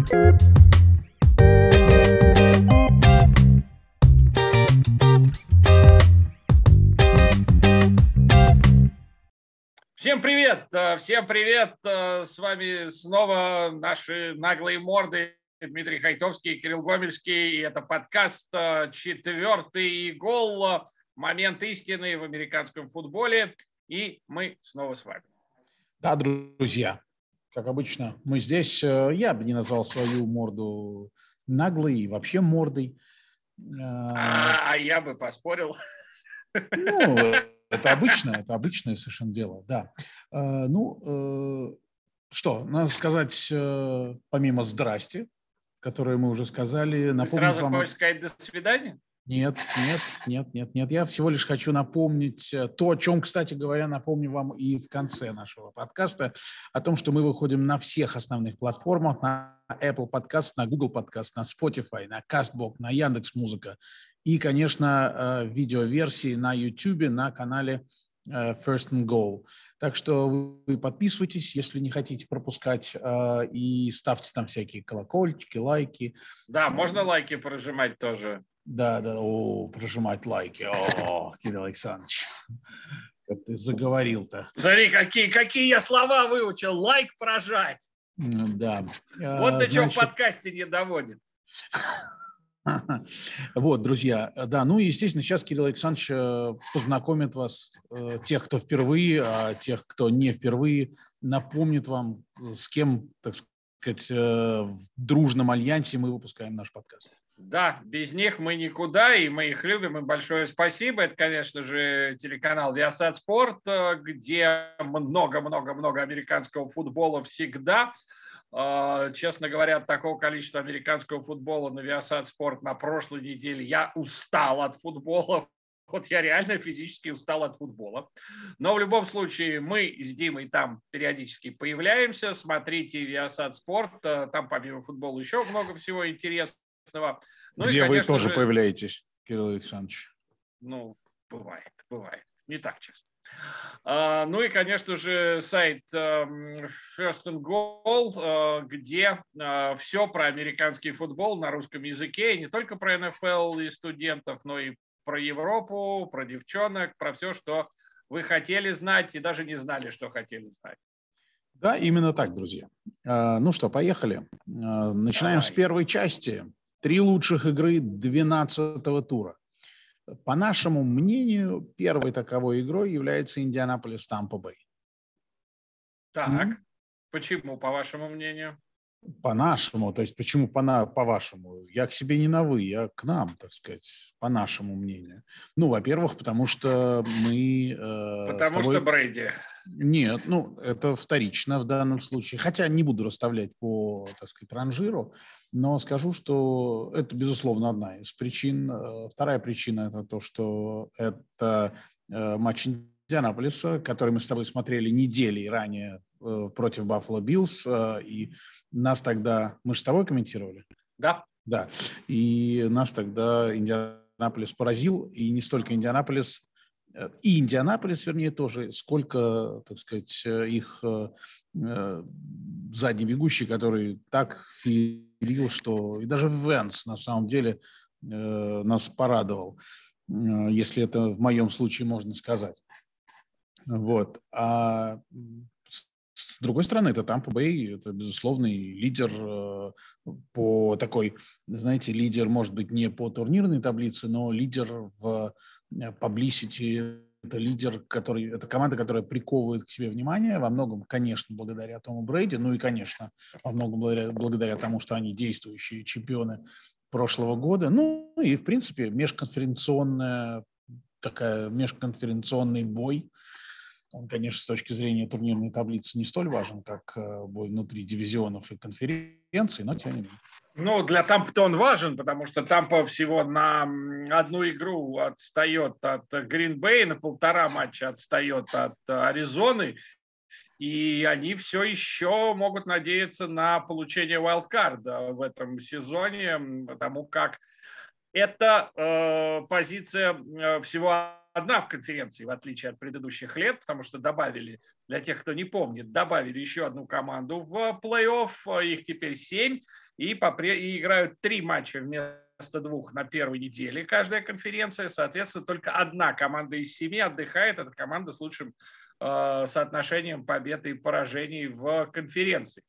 Всем привет! Э, всем привет! Э, с вами снова наши наглые морды Дмитрий Хайтовский, Кирилл Гомельский. И это подкаст э, «Четвертый гол. Момент истины в американском футболе». И мы снова с вами. Да, друзья, как обычно, мы здесь. Я бы не назвал свою морду наглой и вообще мордой. А, а я бы поспорил. Ну, это обычное, это обычное совершенно дело, да. Э, ну, э, что, надо сказать, э, помимо «здрасте», которое мы уже сказали, напомнить Ты сразу вам... хочешь сказать «до свидания»? Нет, нет, нет, нет, нет. Я всего лишь хочу напомнить то, о чем, кстати говоря, напомню вам и в конце нашего подкаста, о том, что мы выходим на всех основных платформах, на Apple Podcast, на Google Podcast, на Spotify, на CastBox, на Яндекс Музыка и, конечно, видеоверсии на YouTube, на канале First and Goal. Так что вы подписывайтесь, если не хотите пропускать, и ставьте там всякие колокольчики, лайки. Да, можно лайки прожимать тоже. Да, да, о, прожимать лайки. О, Кирилл Александрович, как ты заговорил-то. Смотри, какие, какие я слова выучил. Лайк прожать. Да. Вот до чего в подкасте не доводит. Вот, друзья, да, ну, естественно, сейчас Кирилл Александрович э, познакомит вас, э, тех, кто впервые, а тех, кто не впервые, напомнит вам, э, с кем, так сказать, в дружном альянсе мы выпускаем наш подкаст. Да, без них мы никуда, и мы их любим, и большое спасибо. Это, конечно же, телеканал Viasat Sport, э, где много-много-много американского футбола всегда. Э, честно говоря, такого количества американского футбола на Viasat Sport на прошлой неделе я устал от футбола. Вот я реально физически устал от футбола. Но в любом случае мы с Димой там периодически появляемся. Смотрите Viasat Sport. Э, там помимо футбола еще много всего интересного интересного. Ну, Где и, вы тоже же, появляетесь, Кирилл Александрович? Ну, бывает, бывает. Не так часто. А, ну и, конечно же, сайт эм, First and Goal, э, где э, все про американский футбол на русском языке, и не только про НФЛ и студентов, но и про Европу, про девчонок, про все, что вы хотели знать и даже не знали, что хотели знать. Да, именно так, друзья. А, ну что, поехали. А, начинаем Давай. с первой части. Три лучших игры 12-го тура. По нашему мнению, первой таковой игрой является Индианаполис Тампа Бэй. Так, mm-hmm. почему, по вашему мнению? По-нашему, то есть почему по- по-вашему? Я к себе не на вы, я к нам, так сказать, по нашему мнению. Ну, во-первых, потому что мы... Э, потому тобой... что Брейди. Нет, ну, это вторично в данном случае. Хотя не буду расставлять по, так сказать, ранжиру, но скажу, что это, безусловно, одна из причин. Э, вторая причина – это то, что это э, матч Индианаполиса, который мы с тобой смотрели недели ранее э, против Buffalo Bills, и нас тогда, мы же с тобой комментировали? Да. Да, и нас тогда Индианаполис поразил, и не столько Индианаполис, э, и Индианаполис, вернее, тоже, сколько, так сказать, их э, э, задний бегущий, который так филил, что и даже Венс на самом деле нас порадовал, если это в моем случае можно сказать. Вот. А с другой стороны, это Тампа Бэй, это безусловный лидер э, по такой, знаете, лидер, может быть, не по турнирной таблице, но лидер в э, publicity, это лидер, который, это команда, которая приковывает к себе внимание, во многом, конечно, благодаря Тому Брейди, ну и, конечно, во многом благодаря, благодаря тому, что они действующие чемпионы прошлого года. Ну и, в принципе, межконференционная такая межконференционный бой – он, конечно, с точки зрения турнирной таблицы не столь важен, как э, бой внутри дивизионов и конференций, но тем не менее. Ну, для Тампа он важен, потому что Тампа всего на одну игру отстает от Гринбей, на полтора матча отстает от Аризоны, и они все еще могут надеяться на получение вайлдкарда в этом сезоне, потому как это э, позиция э, всего одна в конференции, в отличие от предыдущих лет, потому что добавили, для тех, кто не помнит, добавили еще одну команду в плей-офф, их теперь семь, и, попре- и играют три матча вместо двух на первой неделе каждая конференция. Соответственно, только одна команда из семи отдыхает, это команда с лучшим э, соотношением побед и поражений в конференции.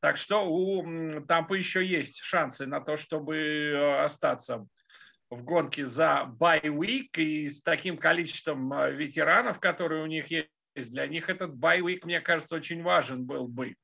Так что у Тампы еще есть шансы на то, чтобы э, остаться в гонке за bye-week. И с таким количеством э, ветеранов, которые у них есть, для них этот bye-week, мне кажется, очень важен был бы.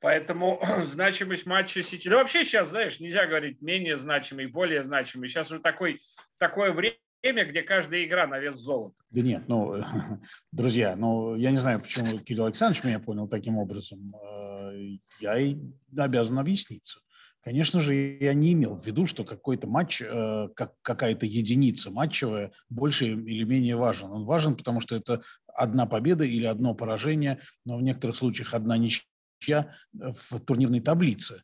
Поэтому значимость матча Сити... Ну, вообще сейчас, знаешь, нельзя говорить менее значимый, более значимый. Сейчас уже такой, такое время, где каждая игра на вес золота. Да нет, ну, друзья, ну, я не знаю, почему Кирилл Александрович меня понял таким образом. Э, я и обязан объясниться. Конечно же, я не имел в виду, что какой-то матч, э, как какая-то единица матчевая больше или менее важен. Он важен, потому что это одна победа или одно поражение, но в некоторых случаях одна ничья ничья в турнирной таблице.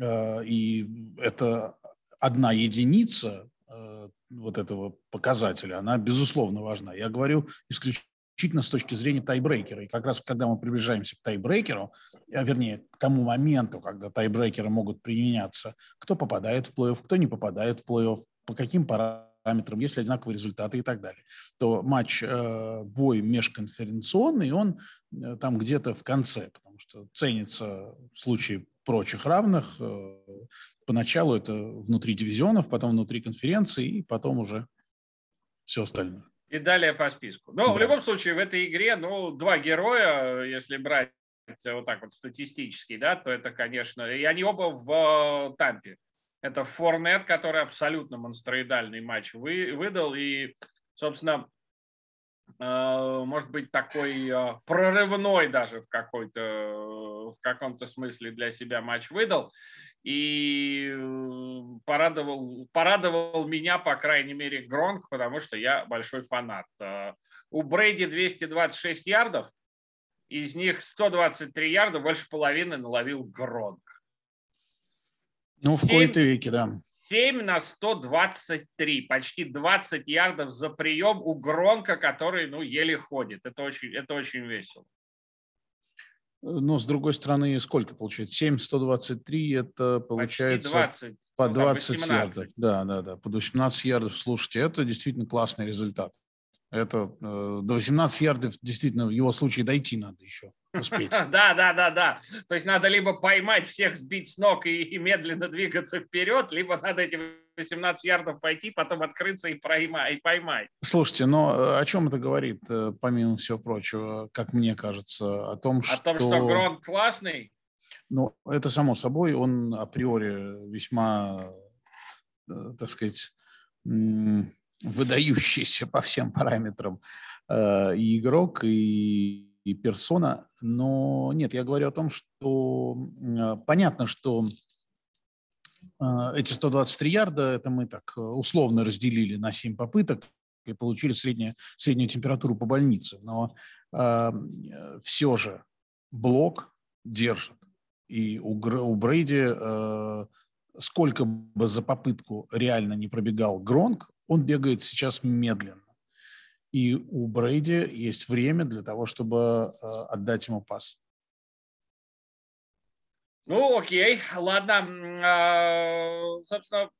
Э, и это одна единица э, вот этого показателя, она безусловно важна. Я говорю исключительно с точки зрения тайбрейкера. И как раз когда мы приближаемся к тайбрейкеру, а вернее к тому моменту, когда тайбрейкеры могут применяться, кто попадает в плей-офф, кто не попадает в плей-офф, по каким параметрам, есть ли одинаковые результаты и так далее, то матч э, бой межконференционный, он там где-то в конце, потому что ценится в случае прочих равных. Э, поначалу это внутри дивизионов, потом внутри конференции, и потом уже все остальное. И далее по списку. Но да. в любом случае в этой игре, ну, два героя, если брать вот так вот статистически, да, то это, конечно, и они оба в э, Тампе. Это Форнет, который абсолютно монстроидальный матч вы, выдал, и, собственно, Э, может быть, такой э, прорывной даже в, какой-то, в каком-то смысле для себя матч выдал. И э, порадовал, порадовал меня, по крайней мере, Гронк, потому что я большой фанат. У Брейди 226 ярдов, из них 123 ярда, больше половины наловил Гронк. Ну, в 7, кои-то веке, да. 7 на 123, почти 20 ярдов за прием у Гронка, который ну, еле ходит. Это очень, это очень весело. Но, с другой стороны, сколько получается? 7, 123, это получается 20, по 20 ну, ярдов. Да, да, да, по 18 ярдов. Слушайте, это действительно классный результат. Это э, до 18 ярдов действительно в его случае дойти надо еще успеть. Да, да, да, да. То есть надо либо поймать всех, сбить с ног и, и медленно двигаться вперед, либо надо эти 18 ярдов пойти, потом открыться и, поймать, и поймать. Слушайте, но э, о чем это говорит, э, помимо всего прочего, как мне кажется, о том, что... О том, что Гронк классный? Ну, это само собой, он априори весьма, э, так сказать, выдающийся по всем параметрам и игрок, и и персона. Но нет, я говорю о том, что а, понятно, что а, эти 123 ярда, это мы так э, условно разделили на 7 попыток и получили среднюю, среднюю температуру по больнице. Но э, все же блок держит. И у, у Брейди, э, сколько бы за попытку реально не пробегал Гронк, он бегает сейчас медленно. И у Брейди есть время для того, чтобы э, отдать ему пас. Ну, окей, ладно. А, собственно,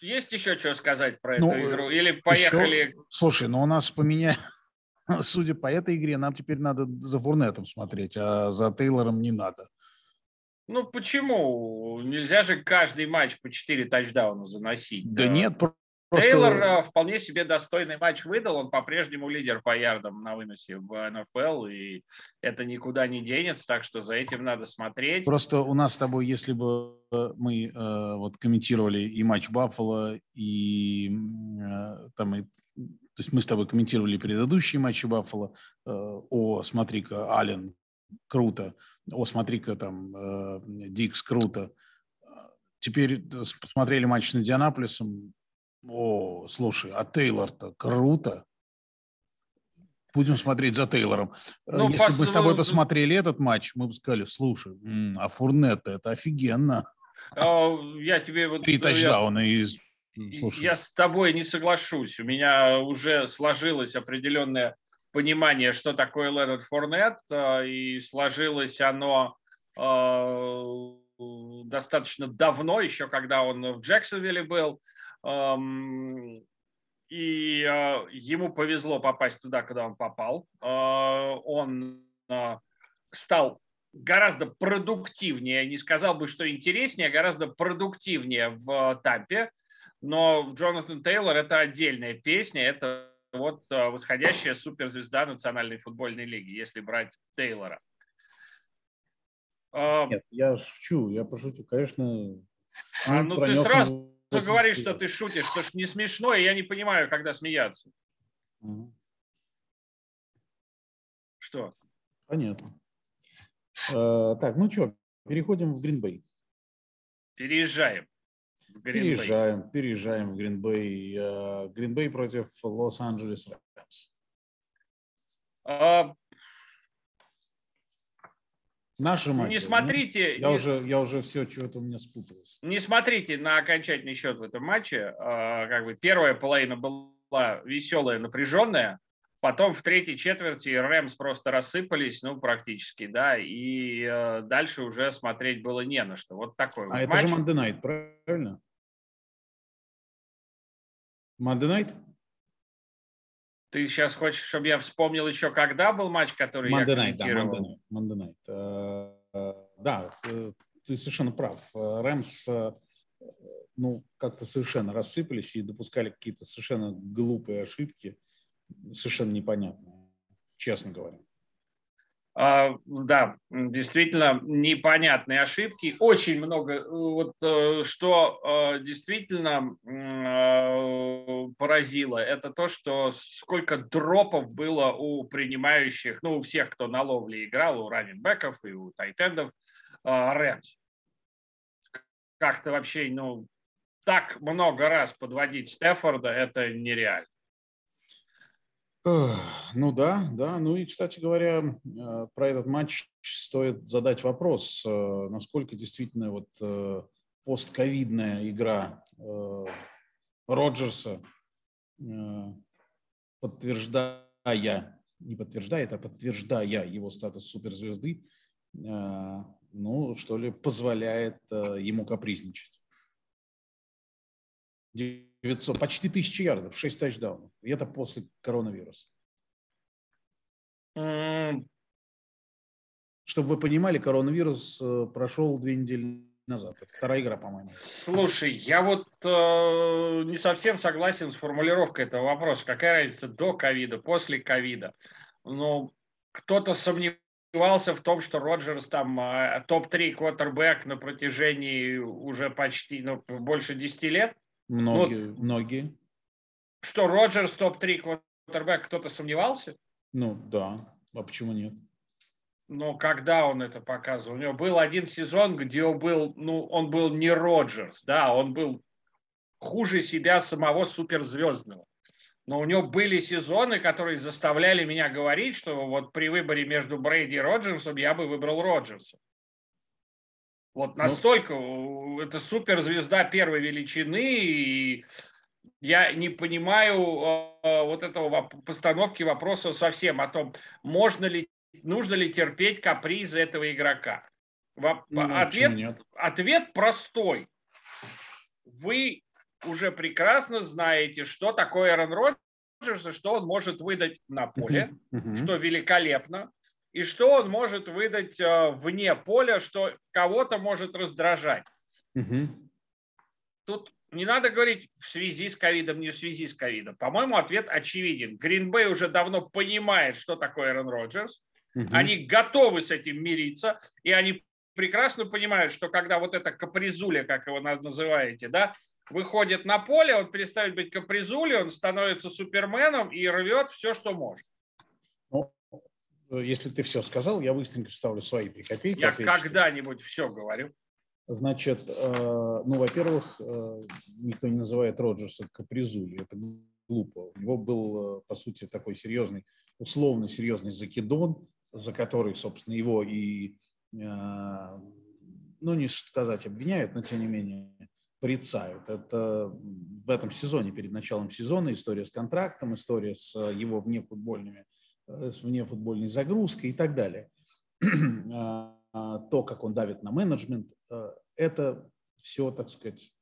есть еще что сказать про ну, эту игру? Или поехали? Еще... Слушай, ну у нас поменяли... Судя по этой игре, нам теперь надо за Фурнетом смотреть, а за Тейлором не надо. Ну почему? Нельзя же каждый матч по 4 тачдауна заносить. Да, да? нет, Просто... Тейлор э, вполне себе достойный матч выдал. Он по-прежнему лидер по ярдам на выносе в НФЛ, и это никуда не денется, так что за этим надо смотреть. Просто у нас с тобой, если бы мы э, вот комментировали и матч Баффало, и э, там и то есть мы с тобой комментировали предыдущие матчи Баффало. Э, о, смотри-ка, Аллен, круто. О, смотри-ка, там, э, Дикс, круто. Теперь э, посмотрели матч с Индианаполисом, о, слушай, а Тейлор-то круто. Будем смотреть за Тейлором. Ну, Если бы мы с тобой ну, посмотрели этот матч, мы бы сказали, слушай, а Фурнет это офигенно. А, я тебе вот... Три тачдауна я... из Слушай. Я с тобой не соглашусь. У меня уже сложилось определенное понимание, что такое Леонард Форнет, э, и сложилось оно э, достаточно давно, еще когда он в Джексонвилле был. И э, ему повезло попасть туда, куда он попал. Он стал гораздо продуктивнее, не сказал бы, что интереснее, а гораздо продуктивнее в Тампе. Но Джонатан Тейлор – это отдельная песня, это вот восходящая суперзвезда Национальной футбольной лиги, если брать Тейлора. А, Нет, я шучу, я пошутил, конечно. А, ну ты сразу говоришь, что ты шутишь, что ж не смешно, и я не понимаю, когда смеяться. Угу. Что? Понятно. Э, так, ну что, переходим в Гринбей. Переезжаем. Переезжаем, переезжаем в Гринбей. Э, Гринбей против Лос-Анджелес Рэмс. Наши матчи. Не смотрите. Я, не... Уже, я уже все, что-то у меня спуталось. Не смотрите на окончательный счет в этом матче. А, как бы первая половина была веселая, напряженная. Потом в третьей четверти Рэмс просто рассыпались, ну, практически, да, и э, дальше уже смотреть было не на что. Вот такой а вот это матч. же Night, правильно? Night? Ты сейчас хочешь, чтобы я вспомнил еще, когда был матч, который Monday я комментировал? Да, Monday Night. Monday night. Uh, да, ты совершенно прав. Рэмс, ну, как-то совершенно рассыпались и допускали какие-то совершенно глупые ошибки совершенно непонятно, честно говоря. А, да, действительно непонятные ошибки. Очень много, вот э, что э, действительно э, поразило, это то, что сколько дропов было у принимающих, ну, у всех, кто на ловле играл, у раненбеков и у тайтендов, Рэмс. Как-то вообще, ну, так много раз подводить Стефорда, это нереально. Ну да, да. Ну и, кстати говоря, э, про этот матч стоит задать вопрос, э, насколько действительно вот э, постковидная игра Роджерса, подтверждая, не подтверждает, а подтверждая его статус суперзвезды, ну, что ли, позволяет ему капризничать. 900, почти тысячи ярдов, 6 тачдаунов. И это после коронавируса. Mm. Чтобы вы понимали, коронавирус э, прошел две недели назад. Это вторая игра, по-моему. Слушай, я вот э, не совсем согласен с формулировкой этого вопроса. Какая разница до ковида, после ковида? Ну, кто-то сомневался в том, что Роджерс там э, топ-3 квотербек на протяжении уже почти, ну, больше 10 лет. Многие, ну, многие. Что, Роджерс топ-3 квотербек, кто-то сомневался? Ну, да. А почему нет? Но когда он это показывал? У него был один сезон, где он был, ну, он был не Роджерс, да, он был хуже себя самого суперзвездного. Но у него были сезоны, которые заставляли меня говорить, что вот при выборе между Брейди и Роджерсом я бы выбрал Роджерса. Вот ну, настолько ну, это суперзвезда первой величины, и я не понимаю э, вот этого постановки вопроса совсем о том, можно ли, нужно ли терпеть капризы этого игрока. Воп, ну, ответ, ответ простой. Вы уже прекрасно знаете, что такое Эрон Роджерс и что он может выдать на поле, uh-huh, uh-huh. что великолепно и что он может выдать э, вне поля, что кого-то может раздражать. Угу. Тут не надо говорить в связи с ковидом, не в связи с ковидом. По-моему, ответ очевиден. Гринбей уже давно понимает, что такое Эрон Роджерс. Угу. Они готовы с этим мириться, и они прекрасно понимают, что когда вот эта капризуля, как его называете, да, выходит на поле, он перестает быть капризулей, он становится суперменом и рвет все, что может. Э, если ты все сказал, я быстренько вставлю свои три копейки. Я когда-нибудь все говорю. Значит, э, ну, во-первых, э, никто не называет Роджерса капризули. Это глупо. У него был, по сути, такой серьезный, условно серьезный закидон, за который, собственно, его и, ну, не сказать обвиняют, но тем не менее, порицают. Это в этом сезоне, перед началом сезона, история с контрактом, история с его внефутбольными, с внефутбольной загрузкой и так далее. А, то, как он давит на менеджмент, это все, так сказать,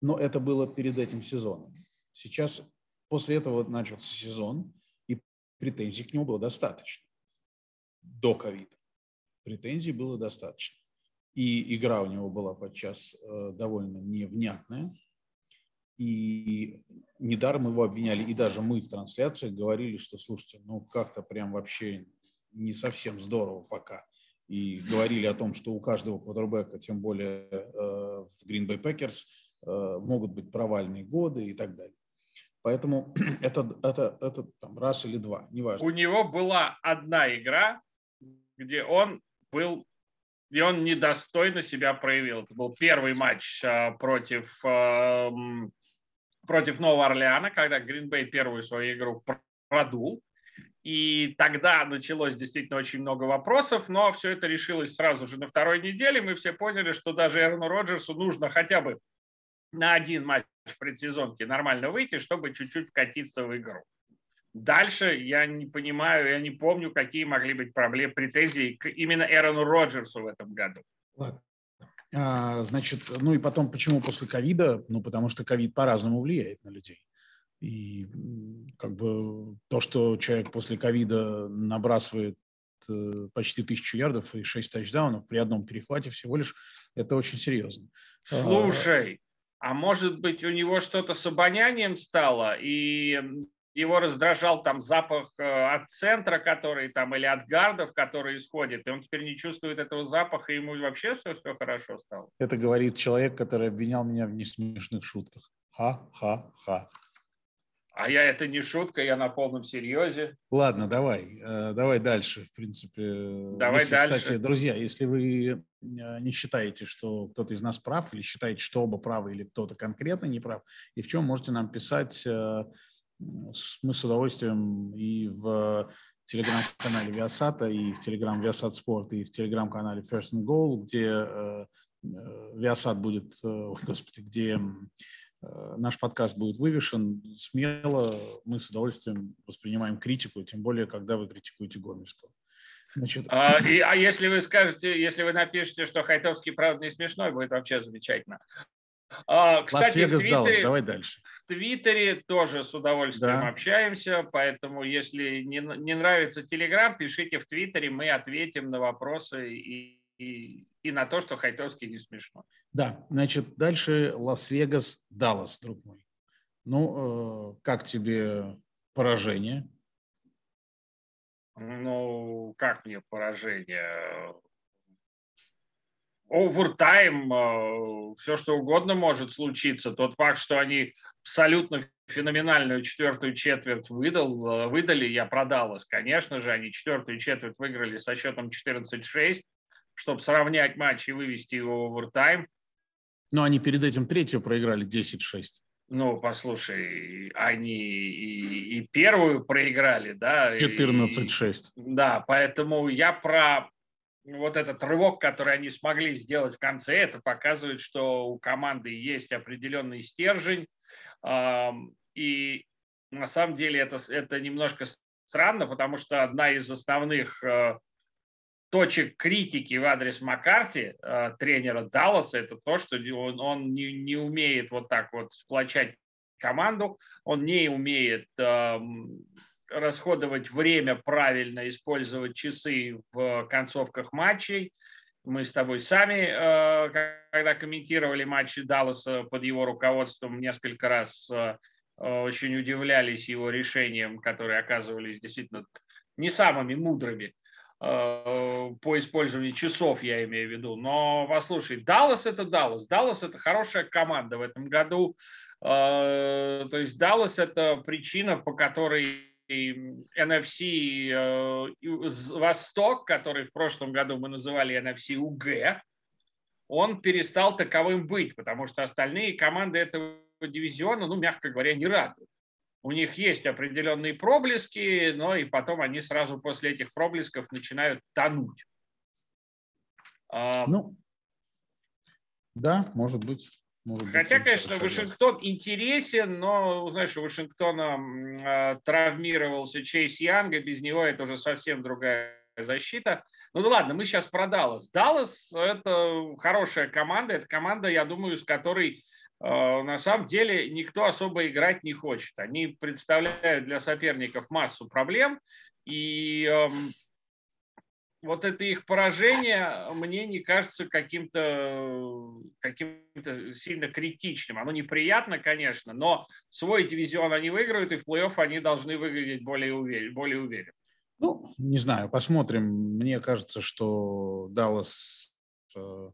но это было перед этим сезоном. Сейчас, после этого начался сезон, и претензий к нему было достаточно. До ковида. Претензий было достаточно. И игра у него была подчас э, довольно невнятная. И недаром его обвиняли, и даже мы в трансляциях говорили, что, слушайте, ну как-то прям вообще не совсем здорово пока. И говорили о том, что у каждого квотербека, тем более э, в Green Bay Packers, Э, могут быть провальные годы и так далее. Поэтому это, это, это там, раз или два, неважно. У него была одна игра, где он был, где он недостойно себя проявил. Это был первый матч э, против, эм, против Нового Орлеана, когда Гринбей первую свою игру продул. И тогда началось действительно очень много вопросов, но все это решилось сразу же на второй неделе. Мы все поняли, что даже Эрону Роджерсу нужно хотя бы на один матч в предсезонке нормально выйти, чтобы чуть-чуть вкатиться в игру. Дальше я не понимаю, я не помню, какие могли быть проблемы, претензии к именно Эрону Роджерсу в этом году. Ладно. А, значит, ну и потом, почему после ковида? Ну, потому что ковид по-разному влияет на людей. И как бы то, что человек после ковида набрасывает э, почти тысячу ярдов и шесть тачдаунов при одном перехвате всего лишь, это очень серьезно. Слушай, а может быть у него что-то с обонянием стало, и его раздражал там запах э, от центра, который там, или от гардов, который исходит, и он теперь не чувствует этого запаха, и ему вообще все, все хорошо стало. Это говорит человек, который обвинял меня в несмешных шутках. Ха-ха-ха. А я это не шутка, я на полном серьезе. Ладно, давай, э, давай дальше. В принципе, давай если, дальше. кстати, друзья, если вы э, не считаете, что кто-то из нас прав, или считаете, что оба правы, или кто-то конкретно не прав, и в чем можете нам писать, мы с удовольствием и в телеграм-канале Viasat, и в телеграм Viasat Sport, и в телеграм-канале First and Goal, где Viasat будет, господи, где Э, наш подкаст будет вывешен, смело мы с удовольствием воспринимаем критику, тем более, когда вы критикуете Гомельского. Значит... А, и, а если вы скажете, если вы напишете, что Хайтовский правда не смешной, будет вообще замечательно. А, кстати, в Твиттере, давай дальше. В Твиттере тоже с удовольствием да. общаемся, поэтому если не, не нравится Телеграм, пишите в Твиттере, мы ответим на вопросы и, и, и на то, что Хайтовский не смешно. Да, значит, дальше Лас-Вегас, Даллас, друг мой. Ну, э, как тебе поражение? Ну, как мне поражение? Овертайм, э, все что угодно может случиться. Тот факт, что они абсолютно феноменальную четвертую четверть выдал, э, выдали, я продалась, конечно же, они четвертую четверть выиграли со счетом 14-6 чтобы сравнять матч и вывести его в овертайм. Но они перед этим третью проиграли 10-6. Ну, послушай, они и, и первую проиграли, да. 14-6. Да, поэтому я про вот этот рывок, который они смогли сделать в конце, это показывает, что у команды есть определенный стержень. И на самом деле это, это немножко странно, потому что одна из основных э, точек критики в адрес Маккарти, э, тренера Далласа, это то, что он, он не, не умеет вот так вот сплочать команду, он не умеет расходовать время правильно, использовать часы в концовках матчей. Мы с тобой сами, э, когда комментировали матчи Далласа под его руководством, несколько раз э, очень удивлялись его решениям, которые оказывались действительно не самыми мудрыми. Э, по использованию часов, я имею в виду. Но послушай, Даллас это Даллас. Даллас это хорошая команда в этом году. Э, то есть Даллас это причина, по которой NFC э, Восток, который в прошлом году мы называли NFC УГ, он перестал таковым быть, потому что остальные команды этого дивизиона, ну, мягко говоря, не радуют у них есть определенные проблески, но и потом они сразу после этих проблесков начинают тонуть. А, ну, да, может быть. Может Хотя, быть, конечно, Вашингтон интересен, но, знаешь, у Вашингтона э, травмировался Чейз Янга, без него это уже совсем другая защита. Ну да ладно, мы сейчас про Даллас. Даллас – это хорошая команда, это команда, я думаю, с которой э, на самом деле никто особо играть не хочет. Они представляют для соперников массу проблем, и вот это их поражение мне не кажется каким-то каким сильно критичным. Оно неприятно, конечно, но свой дивизион они выиграют, и в плей-офф они должны выглядеть более, уверен, более уверенно. Ну, не знаю, посмотрим. Мне кажется, что Даллас... Э,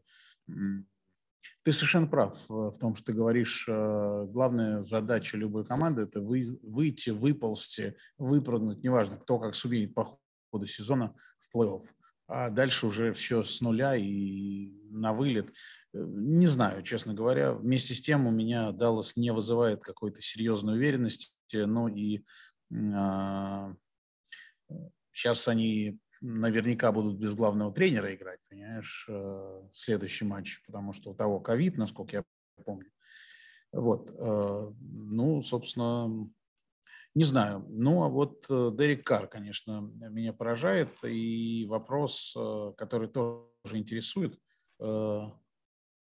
ты совершенно прав в том, что ты говоришь, э, главная задача любой команды – это выйти, выползти, выпрыгнуть, неважно, кто как сумеет по ходу сезона в плей-офф а дальше уже все с нуля и на вылет. Э, не знаю, честно говоря. Вместе с тем у меня Даллас не вызывает какой-то серьезной уверенности. Ну и а, сейчас они наверняка будут без главного тренера играть, понимаешь, э, следующий матч, потому что у того ковид, насколько я помню. Вот, э, ну, собственно, не знаю. Ну, а вот э, Дерек Карр, конечно, меня поражает. И вопрос, э, который тоже интересует, э,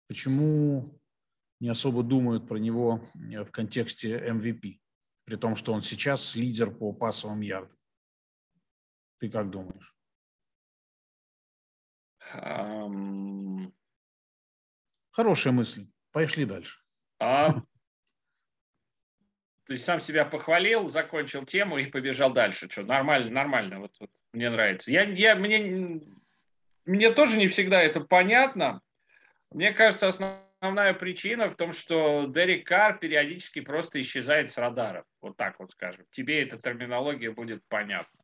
почему не особо думают про него в контексте MVP, при том, что он сейчас лидер по пасовым ярдам. Ты как думаешь? Um... Хорошая мысль. Пошли дальше. А то есть сам себя похвалил, закончил тему и побежал дальше. Что, нормально, нормально, вот, вот мне нравится. Я, я, мне, мне тоже не всегда это понятно. Мне кажется, основная причина в том, что Дерек Карр периодически просто исчезает с радаров. Вот так вот скажем. Тебе эта терминология будет понятна.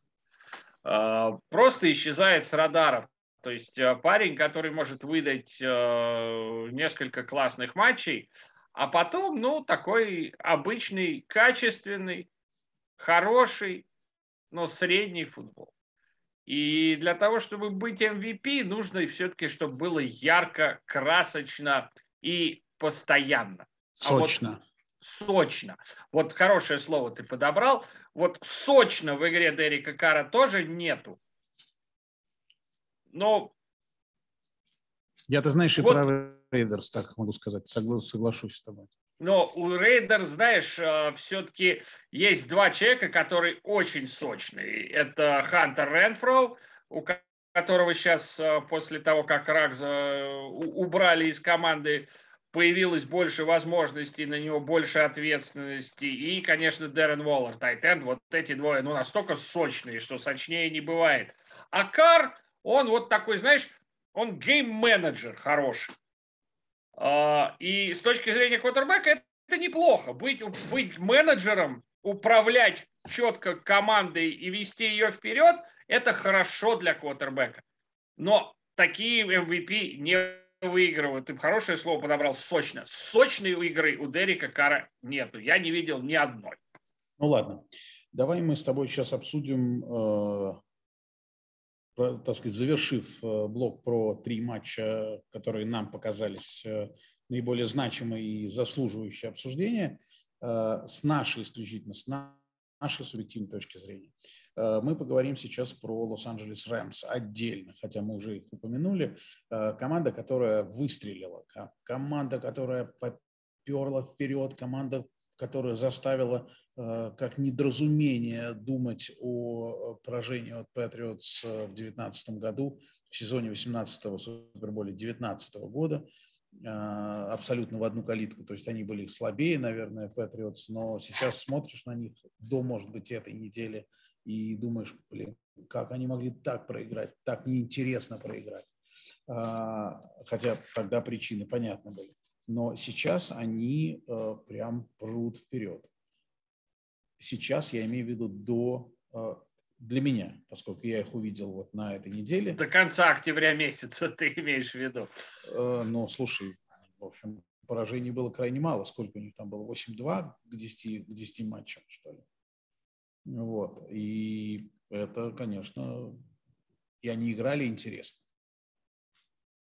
А, просто исчезает с радаров. То есть э, парень, который может выдать э, несколько классных матчей, а потом, ну, такой обычный, качественный, хороший, но средний футбол. И для того, чтобы быть MVP, нужно все-таки, чтобы было ярко, красочно и постоянно. Сочно. А вот сочно. Вот хорошее слово ты подобрал. Вот сочно в игре Дерека Кара тоже нету. Но я, ты знаешь, и вот. Raiders, так могу сказать, Согла- соглашусь с тобой. Но у Raiders, знаешь, э, все-таки есть два человека, которые очень сочные. Это Хантер Ренфроу, у которого сейчас э, после того, как Раггса убрали из команды, появилось больше возможностей, на него больше ответственности. И, конечно, Дэрен Уоллер, tight end, вот эти двое, ну, настолько сочные, что сочнее не бывает. А Кар, он вот такой, знаешь, он гейм-менеджер хороший. А, и с точки зрения квотербека это неплохо. Быть, быть менеджером, управлять четко командой и вести ее вперед, это хорошо для квотербека. Но такие MVP не выигрывают. Ты хорошее слово подобрал, сочно. Сочной игры у Дерека Кара нету. Я не видел ни одной. Ну ладно. Давай мы с тобой сейчас обсудим э, так сказать, завершив э, блок про три матча, которые нам показались э, наиболее значимые и заслуживающие обсуждения, э, с нашей исключительно, с нашей субъективной точки зрения. Мы поговорим сейчас про Лос-Анджелес Рэмс отдельно, хотя мы уже их упомянули. Команда, которая выстрелила, команда, которая поперла вперед, команда, которая заставила э, как недоразумение думать о поражении от Патриотс в 2019 году, в сезоне 18-го Суперболе 2019 года, э, абсолютно в одну калитку. То есть они были слабее, наверное, Патриотс, но сейчас смотришь на них до, может быть, этой недели и думаешь, блин, как они могли так проиграть, так неинтересно проиграть. А, хотя тогда причины понятны были но сейчас они э, прям прут вперед. Сейчас я имею в виду до э, для меня, поскольку я их увидел вот на этой неделе. До конца октября месяца ты имеешь в виду? Э, ну, слушай, в общем, поражений было крайне мало. Сколько у них там было? 8-2 к 10, к 10 матчам, что ли. Вот. И это, конечно, и они играли интересно.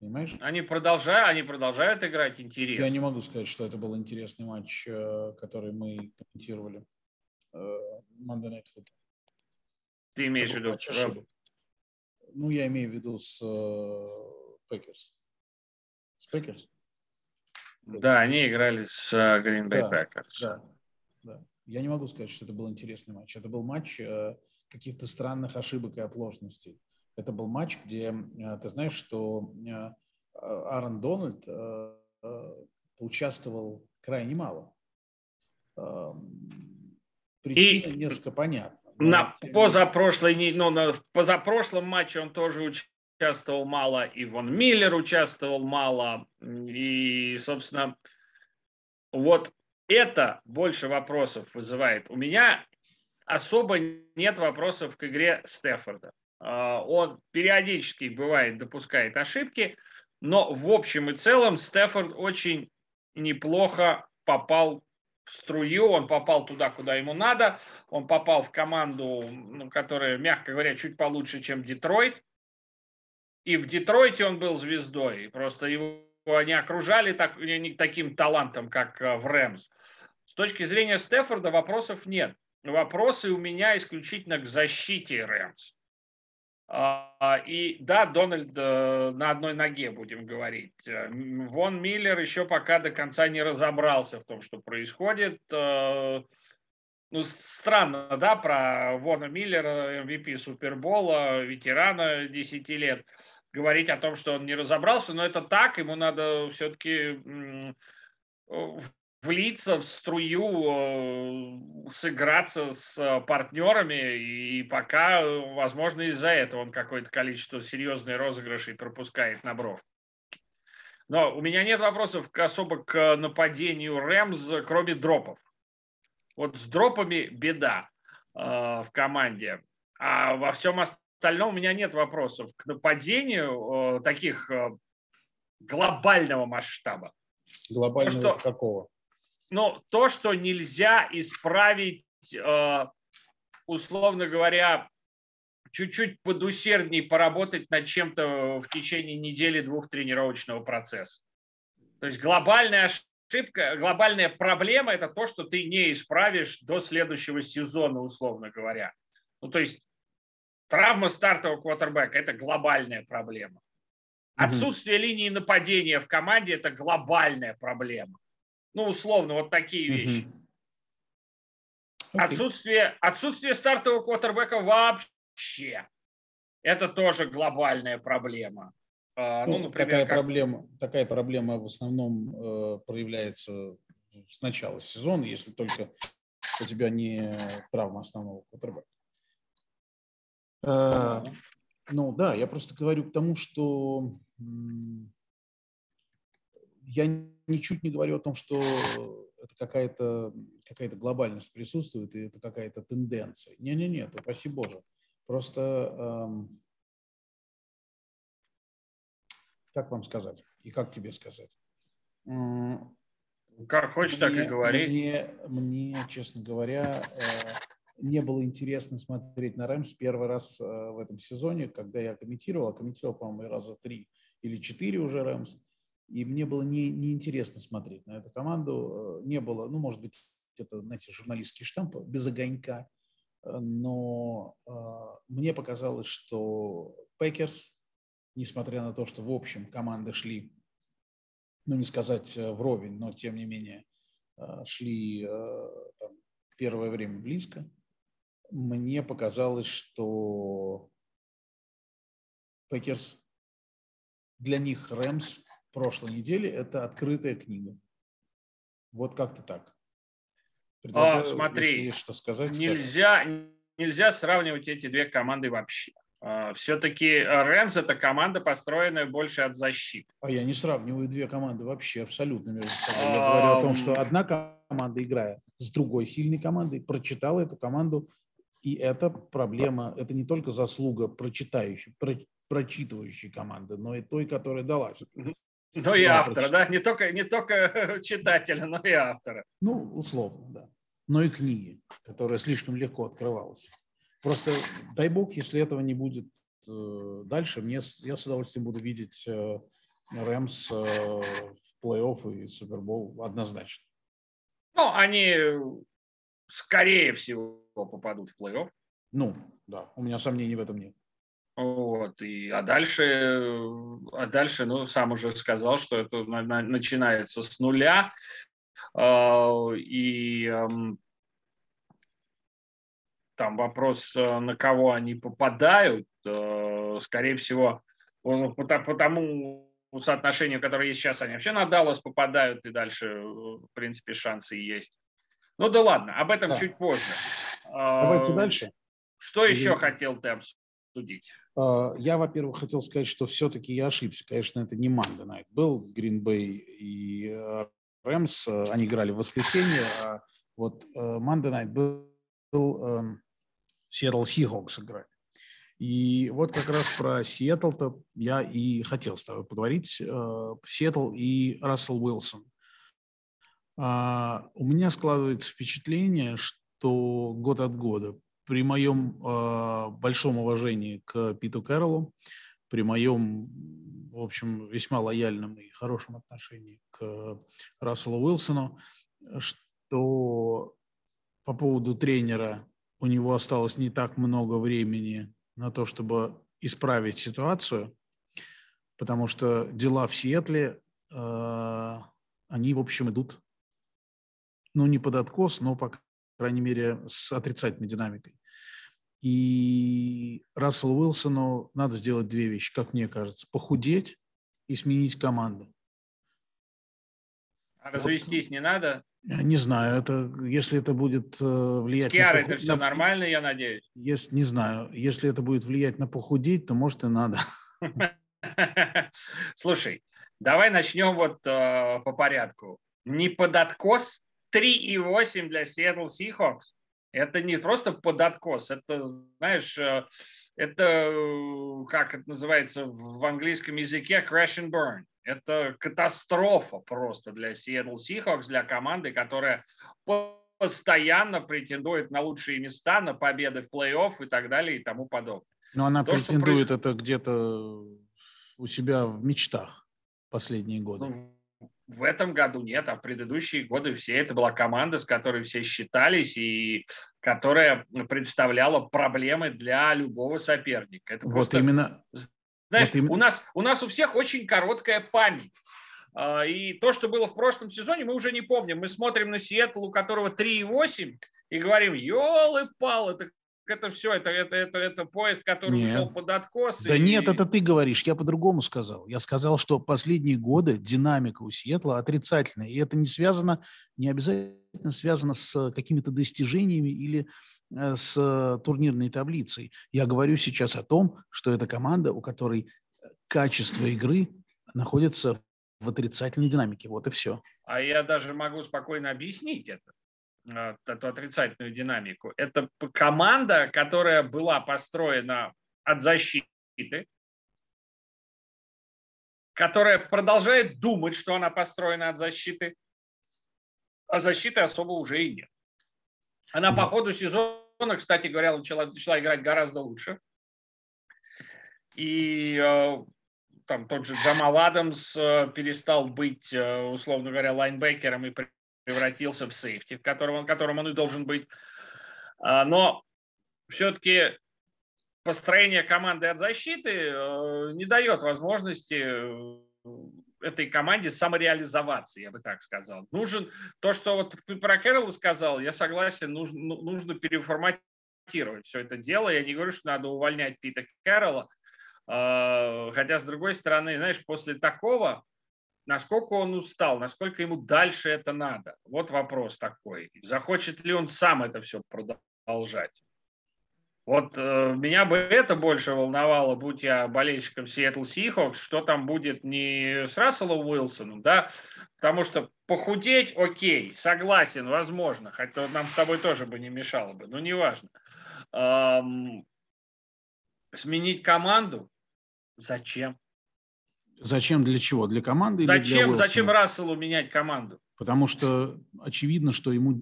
Понимаешь? Они продолжают, они продолжают играть интересно. Я не могу сказать, что это был интересный матч, э, который мы комментировали. Э, Monday Night Football. Ты имеешь в виду? Ну, я имею в виду с Packers. С Packers? Да, они играли с Green Bay да, Packers. Да, да. Я не могу сказать, что это был интересный матч. Это был матч каких-то странных ошибок и оплошностей. Это был матч, где э, ты знаешь, что э, Аарон Дональд э, участвовал крайне мало. Причина и несколько понятна. На позапрошлой, ну, на позапрошлом матче он тоже участвовал мало, и Вон Миллер участвовал мало. И, собственно, вот это больше вопросов вызывает. У меня особо нет вопросов к игре Стефорда. А, он периодически, бывает, допускает ошибки, но в общем и целом Стефорд очень неплохо попал в струю, он попал туда, куда ему надо, он попал в команду, ну, которая, мягко говоря, чуть получше, чем Детройт, и в Детройте он был звездой, просто его не окружали так, не таким талантом, как э, в Рэмс. С точки зрения Стефорда вопросов нет. Вопросы у меня исключительно к защите Рэмс. А, и да, Дональд э, на одной ноге, будем говорить. Э, Вон Миллер еще пока до конца не разобрался в том, что происходит. Э, ну, странно, да, про Вона Миллера, MVP Супербола, ветерана 10 лет, говорить о том, что он не разобрался, но это так, ему надо все-таки влиться в струю, э, сыграться с э, партнерами, и пока, э, возможно, из-за этого он какое-то количество серьезных розыгрышей пропускает на бров. Но у меня нет вопросов особо к нападению Рэмс, кроме дропов. Вот с дропами беда э, в команде. А во всем остальном у меня нет вопросов к нападению э, таких э, глобального масштаба. Глобального что, какого? Ну, то, что нельзя исправить, э, условно говоря, чуть-чуть подусерднее поработать над чем-то в течение недели-двух тренировочного процесса. То есть глобальная ошибка, глобальная проблема – это то, что ты не исправишь до следующего сезона, условно говоря. Ну, то есть травма стартового квотербека – это глобальная проблема. Отсутствие линии нападения в команде – это глобальная проблема. Ну, условно, вот такие вещи. Okay. Отсутствие, отсутствие стартового квотербека вообще. Это тоже глобальная проблема. А, ну, ну, например, такая, как... проблема, такая проблема в основном э, проявляется с начала сезона, если только у тебя не травма основного квотербека. Э, ну да, я просто говорю к тому, что я ничуть не говорю о том, что это какая-то какая глобальность присутствует, и это какая-то тенденция. Не-не-не, упаси Боже. Просто, эм, как вам сказать и как тебе сказать? Как хочешь, мне, так и говори. Мне, мне, честно говоря, э, не было интересно смотреть на Rams первый раз э, в этом сезоне, когда я комментировал, а комментировал, по-моему, раза три или четыре уже Rams. И мне было не, неинтересно смотреть на эту команду. Э, не было, ну, может быть, это, знаете, журналистский штамп без огонька. Э, но э, мне показалось, что Packers, несмотря на то, что в общем команды шли, ну, не сказать вровень, но тем не менее шли там, первое время близко, мне показалось, что Packers для них Rams прошлой неделе, это открытая книга. Вот как-то так. А, смотри, что сказать, нельзя, нельзя сравнивать эти две команды вообще. А, Все-таки Rams это команда, построенная больше от защиты. А я не сравниваю две команды вообще абсолютно между собой. Я говорю о том, что одна команда, играя с другой сильной командой, прочитала эту команду, и это проблема, это не только заслуга прочитающей, про, прочитывающей команды, но и той, которая далась. Ну и да, автора, прочитать. да, не только, не только читателя, но и автора. Ну, условно, да. Но и книги, которая слишком легко открывалась. Просто дай бог, если этого не будет э, дальше, мне, я с удовольствием буду видеть э, Рэмс э, в плей-офф и Супербол однозначно. Ну, они, скорее всего, попадут в плей-офф. Ну, да, у меня сомнений в этом нет. Вот, и, а дальше, а дальше, ну, сам уже сказал, что это на, на, начинается с нуля. Э, и э, там вопрос, э, на кого они попадают, э, скорее всего, по, по тому соотношению, которое есть сейчас, они вообще на Даллас попадают, и дальше, в принципе, шансы есть. Ну да ладно, об этом да. чуть позже. Давайте дальше. Что еще хотел ты обсудить? Я, во-первых, хотел сказать, что все-таки я ошибся. Конечно, это не Monday Night был, Гринбей и Рэмс, они играли в воскресенье, а вот Monday Night был, был Seattle Seahawks играли. И вот как раз про Сиэтл-то я и хотел с тобой поговорить. Э, Сиэтл и Рассел Уилсон. А, у меня складывается впечатление, что год от года при моем э, большом уважении к Питу Кэрролу, при моем, в общем, весьма лояльном и хорошем отношении к Расселу Уилсону, что по поводу тренера у него осталось не так много времени на то, чтобы исправить ситуацию, потому что дела в Сиэтле, э, они, в общем, идут, ну, не под откос, но, по крайней мере, с отрицательной динамикой. И Расселу Уилсону надо сделать две вещи, как мне кажется. Похудеть и сменить команду. А развестись вот. не надо? Не знаю, это, если это будет э, влиять... С Киарой это все на... нормально, я надеюсь? Если, не знаю, если это будет влиять на похудеть, то может и надо. Слушай, давай начнем вот э, по порядку. Не под откос 3,8 для Seattle Seahawks. Это не просто под откос, это, знаешь, э, это, э, как это называется в английском языке, crash and burn. Это катастрофа просто для Seattle Seahawks, для команды, которая постоянно претендует на лучшие места, на победы в плей-офф и так далее и тому подобное. Но она То, претендует проис... это где-то у себя в мечтах последние годы. Ну, в этом году нет, а в предыдущие годы все это была команда, с которой все считались и которая представляла проблемы для любого соперника. Это вот просто... именно знаешь, вот им... у, нас, у нас у всех очень короткая память. А, и то, что было в прошлом сезоне, мы уже не помним. Мы смотрим на Сиэтл, у которого 3,8, и говорим, елы-пал, это это все, это, это, это, это поезд, который нет. ушел под откос. Да и... нет, это ты говоришь, я по-другому сказал. Я сказал, что последние годы динамика у Сиэтла отрицательная, и это не связано, не обязательно связано с какими-то достижениями или Э, с турнирной таблицей. Я говорю сейчас о том, что это команда, у которой качество игры находится в отрицательной динамике. Вот и все. А я даже могу спокойно объяснить это, эту отрицательную динамику. Это команда, которая была построена от защиты, которая продолжает думать, что она построена от защиты, а защиты особо уже и нет. Она по ходу сезона кстати говоря, начала, начала играть гораздо лучше. И э, там тот же Джамал Адамс э, перестал быть, условно говоря, лайнбекером и превратился в сейфти, которым которым он и должен быть. А, но все-таки построение команды от защиты не дает возможности этой команде самореализоваться, я бы так сказал. Нужен то, что вот про Кэрролла сказал, я согласен, нужно, ну, нужно переформатировать все это дело. Я не говорю, что надо увольнять Пита Кэрролла, а, хотя, с другой стороны, знаешь, после такого, насколько он устал, насколько ему дальше это надо? Вот вопрос такой. Захочет ли он сам это все продолжать? Вот э, меня бы это больше волновало, будь я болельщиком Seattle Seahawks, что там будет не с Расселом Уилсоном, да, потому что похудеть, окей, согласен, возможно, хотя нам с тобой тоже бы не мешало бы, но неважно. Эм, сменить команду? Зачем? Зачем, для чего? Для команды зачем, или для Уилсона? Зачем Расселу менять команду? Потому что очевидно, что ему,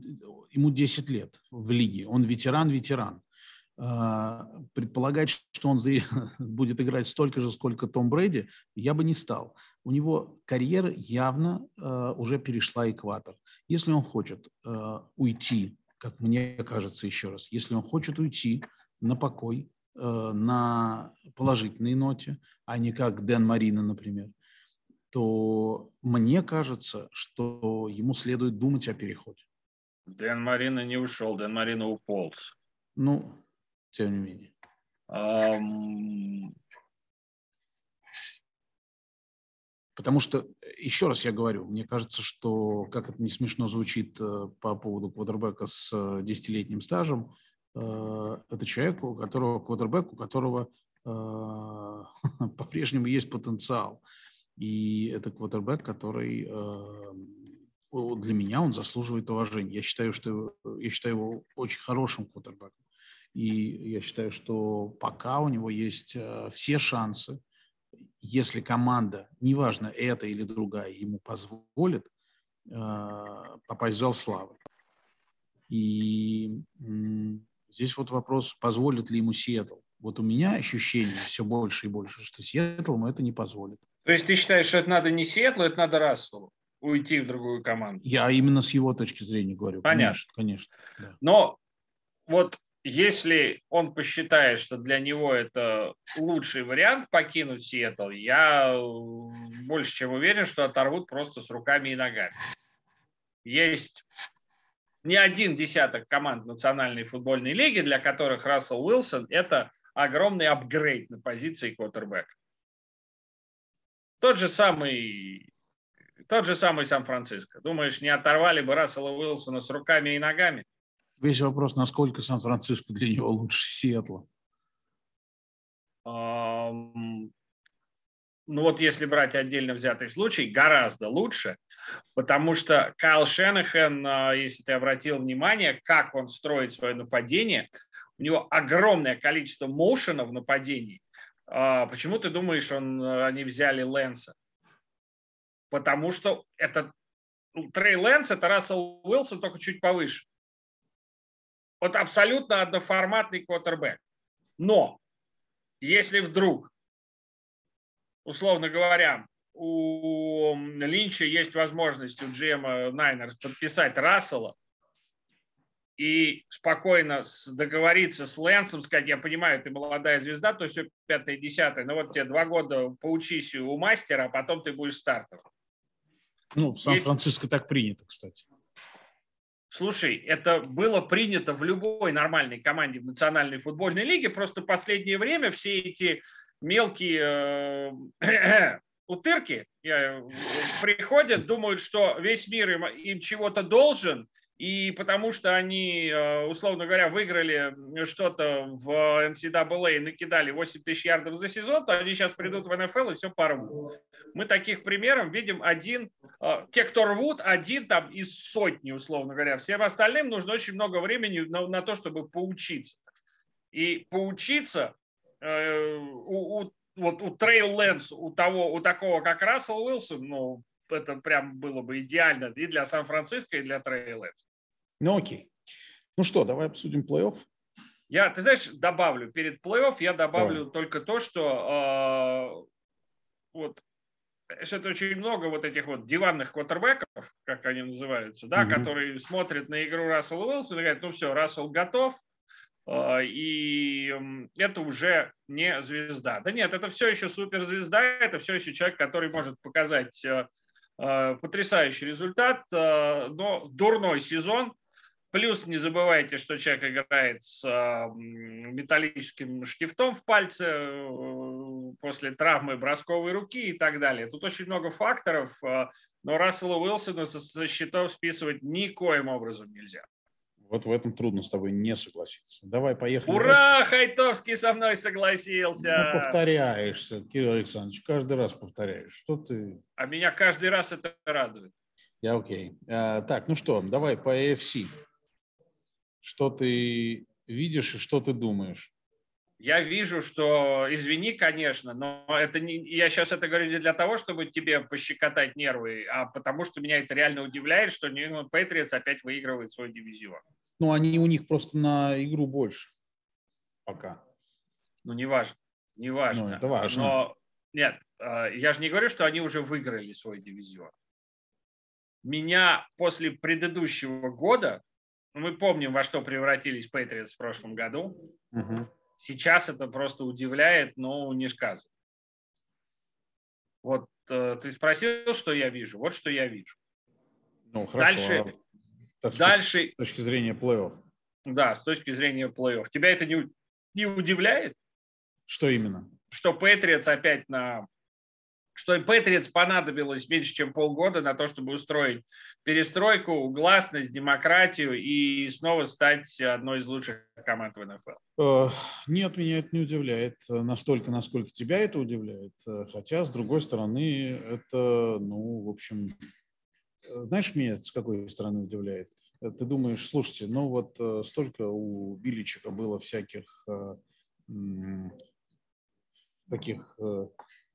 ему 10 лет в лиге, он ветеран-ветеран. А, предполагать, что он будет играть столько же, сколько Том Брэди, я бы не стал. У него карьера явно а, уже перешла экватор. Если он хочет а, уйти, как мне кажется еще раз, если он хочет уйти на покой, на положительной ноте, а не как Дэн Марина, например, то мне кажется, что ему следует думать о переходе. Дэн Марина не ушел, Дэн Марина уполз. Ну, тем не менее. Um... Потому что, еще раз я говорю, мне кажется, что, как это не смешно звучит э, по поводу квотербека с э, десятилетним стажем, э, это человек, у которого, квотербек, у которого по-прежнему есть потенциал. И это квотербек, который для меня он заслуживает уважения. Я считаю, что я считаю его очень хорошим квотербеком. И я считаю, что пока у него есть э, все шансы, если команда, неважно это или другая, ему позволит э, попасть в зал славы. И здесь вот вопрос, позволит ли ему Сиэтл. Вот у меня ощущение все больше и больше, что Сиэтл ему это не позволит. То есть ты считаешь, что это надо не Сиэтлу, это надо Расселу уйти в другую команду? Я именно с его точки зрения говорю. Понятно. Конечно. конечно да. Но вот если он посчитает, что для него это лучший вариант покинуть Сиэтл, я больше чем уверен, что оторвут просто с руками и ногами. Есть не один десяток команд Национальной футбольной лиги, для которых Рассел Уилсон – это огромный апгрейд на позиции квотербека. Тот же самый тот же самый Сан-Франциско. Думаешь, не оторвали бы Рассела Уилсона с руками и ногами? Весь вопрос, насколько Сан-Франциско для него лучше Сиэтла. Ну вот если брать отдельно взятый случай, гораздо лучше, потому что Кайл Шеннехан, а, если ты обратил внимание, как он строит свое нападение, у него огромное количество моушена в нападении. А, почему ты думаешь, он, а, они взяли Лэнса? Потому что это Трей Лэнс, это Рассел Уилсон, только чуть повыше вот абсолютно одноформатный квотербек. Но если вдруг, условно говоря, у Линча есть возможность у Джема Найнерс подписать Рассела и спокойно договориться с Лэнсом, сказать, я понимаю, ты молодая звезда, то все пятое, десятое, но вот тебе два года поучись у мастера, а потом ты будешь стартовым. Ну, в Сан-Франциско есть... так принято, кстати. Слушай, это было принято в любой нормальной команде в Национальной футбольной лиге, просто в последнее время все эти мелкие э, утырки э, приходят, думают, что весь мир им, им чего-то должен, и потому что они, э, условно говоря, выиграли что-то в NCAA и накидали 8 тысяч ярдов за сезон, то они сейчас придут в НФЛ и все порвут. Мы таких примеров видим один, те, кто рвут, один там из сотни, условно говоря. Всем остальным нужно очень много времени на, на то, чтобы поучиться. И поучиться у, у, вот у Трейл Лэнс, у того, у такого, как Рассел Уилсон, ну, это прям было бы идеально и для Сан-Франциско, и для Трейл Лэнс. Ну окей. Ну что, давай обсудим плей-офф. Я, ты знаешь, добавлю перед плей-офф, я добавлю давай. только то, что э, вот это очень много вот этих вот диванных квотербеков, как они называются, да, угу. которые смотрят на игру Рассела Уилсона и говорят, ну все, Рассел готов, э, и это уже не звезда. Да нет, это все еще суперзвезда, это все еще человек, который может показать э, э потрясающий результат, э, но дурной сезон, Плюс не забывайте, что человек играет с металлическим штифтом в пальце после травмы бросковой руки и так далее. Тут очень много факторов, но Рассела Уилсона со счетов списывать никоим образом нельзя. Вот в этом трудно с тобой не согласиться. Давай, поехали. Ура, дальше. Хайтовский со мной согласился. Ну, повторяешься, Кирилл Александрович, каждый раз повторяешь. Что ты... А меня каждый раз это радует. Я окей. А, так, ну что, давай по AFC что ты видишь и что ты думаешь? Я вижу, что, извини, конечно, но это не, я сейчас это говорю не для того, чтобы тебе пощекотать нервы, а потому что меня это реально удивляет, что England Patriots опять выигрывает свой дивизион. Ну, они у них просто на игру больше. пока. Ну, неважно. Неважно. Ну, это важно. Но нет, а, я же не говорю, что они уже выиграли свой дивизион. Меня после предыдущего года, мы помним, во что превратились Патриотс в прошлом году, угу. сейчас это просто удивляет, но не сказано. Вот э, ты спросил, что я вижу. Вот что я вижу. Ну, хорошо. Дальше, а, так сказать, дальше, с точки зрения плей-офф. Да, с точки зрения плей-офф. Тебя это не, не удивляет? Что именно? Что Патриотс опять на что Патриотс понадобилось меньше, чем полгода на то, чтобы устроить перестройку, гласность, демократию и снова стать одной из лучших команд в НФЛ? Э, нет, меня это не удивляет настолько, насколько тебя это удивляет. Хотя, с другой стороны, это, ну, в общем, знаешь, меня с какой стороны удивляет? Ты думаешь, слушайте, ну вот э, столько у Биличика было всяких э, таких